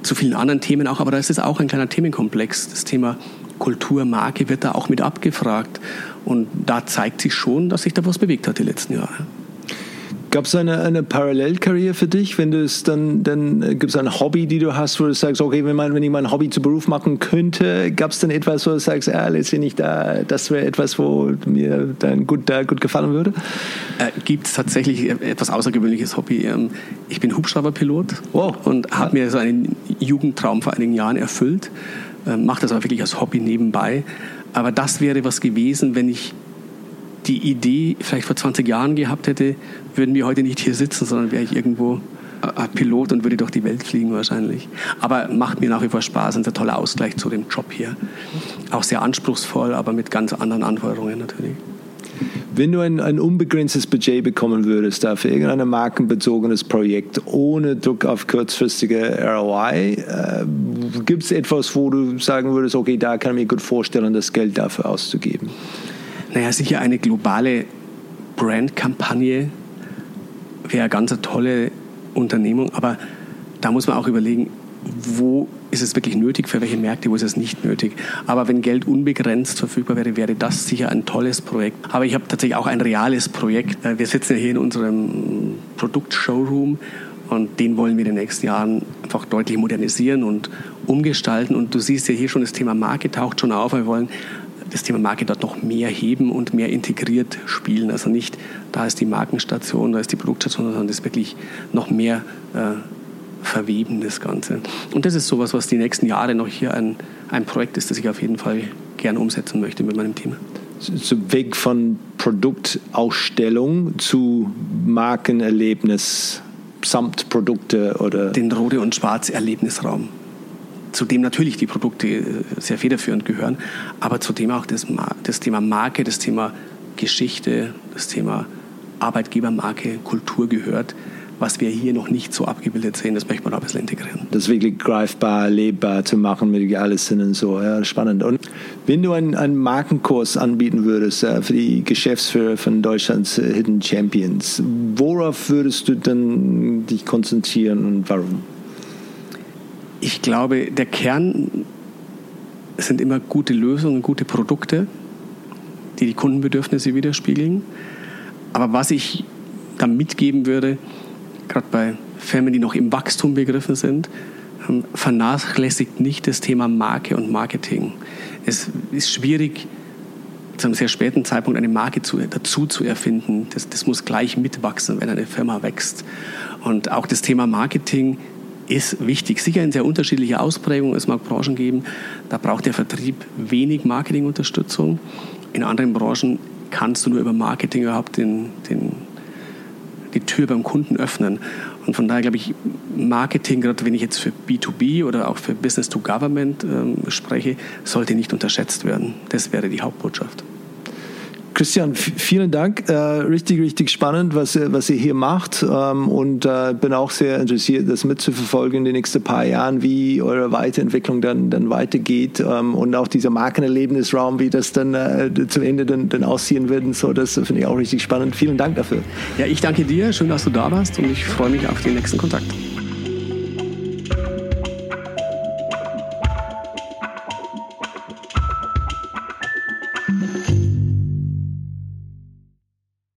zu vielen anderen Themen auch, aber da ist es auch ein kleiner Themenkomplex. Das Thema Kultur, Marke wird da auch mit abgefragt. Und da zeigt sich schon, dass sich da was bewegt hat die letzten Jahre. Gab es eine, eine Parallelkarriere für dich, wenn du es dann, dann äh, gibt es ein Hobby, die du hast, wo du sagst, okay, wenn, man, wenn ich mein Hobby zu Beruf machen könnte, gab es dann etwas, wo du sagst, ja, letztendlich da, das wäre etwas, wo mir dann gut, da gut gefallen würde? Äh, gibt es tatsächlich etwas außergewöhnliches Hobby. Ähm, ich bin Hubschrauberpilot wow. und habe mir so einen Jugendtraum vor einigen Jahren erfüllt, äh, mache das aber wirklich als Hobby nebenbei. Aber das wäre was gewesen, wenn ich die Idee vielleicht vor 20 Jahren gehabt hätte, würden wir heute nicht hier sitzen, sondern wäre ich irgendwo äh, Pilot und würde durch die Welt fliegen wahrscheinlich. Aber macht mir nach wie vor Spaß und ein toller Ausgleich zu dem Job hier. Auch sehr anspruchsvoll, aber mit ganz anderen Anforderungen natürlich. Wenn du ein, ein unbegrenztes Budget bekommen würdest, da für irgendein markenbezogenes Projekt ohne Druck auf kurzfristige ROI, äh, gibt es etwas, wo du sagen würdest, okay, da kann ich mir gut vorstellen, das Geld dafür auszugeben? Naja, sicher eine globale Brandkampagne wäre eine ganz tolle Unternehmung, aber da muss man auch überlegen, wo ist es wirklich nötig, für welche Märkte, wo ist es nicht nötig. Aber wenn Geld unbegrenzt verfügbar wäre, wäre das sicher ein tolles Projekt. Aber ich habe tatsächlich auch ein reales Projekt. Äh, wir sitzen ja hier in unserem Produktshowroom und den wollen wir in den nächsten Jahren einfach deutlich modernisieren und umgestalten. Und du siehst ja hier schon, das Thema Marke taucht schon auf. Wir wollen das Thema Marke dort noch mehr heben und mehr integriert spielen. Also nicht, da ist die Markenstation, da ist die Produktstation, sondern das wirklich noch mehr äh, verweben, das Ganze. Und das ist sowas, was die nächsten Jahre noch hier ein, ein Projekt ist, das ich auf jeden Fall gerne umsetzen möchte mit meinem Team. So Weg von Produktausstellung zu Markenerlebnis samt Produkte oder? Den Rode- und Schwarz-Erlebnisraum zu dem natürlich die Produkte äh, sehr federführend gehören, aber zu dem auch das, das Thema Marke, das Thema Geschichte, das Thema Arbeitgebermarke, Kultur gehört, was wir hier noch nicht so abgebildet sehen, das möchte man auch ein bisschen integrieren. Das wirklich greifbar, lebbar zu machen mit alles Sinn und so, ja, spannend. Und wenn du einen, einen Markenkurs anbieten würdest äh, für die Geschäftsführer von Deutschlands äh, Hidden Champions, worauf würdest du dann dich konzentrieren und warum? Ich glaube, der Kern sind immer gute Lösungen, gute Produkte, die die Kundenbedürfnisse widerspiegeln. Aber was ich da mitgeben würde, gerade bei Firmen, die noch im Wachstum begriffen sind, ähm, vernachlässigt nicht das Thema Marke und Marketing. Es ist schwierig, zu einem sehr späten Zeitpunkt eine Marke zu, dazu zu erfinden. Das, das muss gleich mitwachsen, wenn eine Firma wächst. Und auch das Thema Marketing ist wichtig. Sicher in sehr unterschiedlicher Ausprägung. Es mag Branchen geben, da braucht der Vertrieb wenig Marketingunterstützung. In anderen Branchen kannst du nur über Marketing überhaupt den, den, die Tür beim Kunden öffnen. Und von daher glaube ich, Marketing, gerade wenn ich jetzt für B2B oder auch für Business to Government ähm, spreche, sollte nicht unterschätzt werden. Das wäre die Hauptbotschaft. Christian, vielen Dank. Äh, richtig, richtig spannend, was, was ihr hier macht. Ähm, und äh, bin auch sehr interessiert, das mitzuverfolgen in den nächsten paar Jahren, wie eure Weiterentwicklung dann, dann weitergeht. Ähm, und auch dieser Markenerlebnisraum, wie das dann äh, zum Ende dann, dann aussehen wird. So, das finde ich auch richtig spannend. Vielen Dank dafür. Ja, ich danke dir. Schön, dass du da warst und ich freue mich auf den nächsten Kontakt.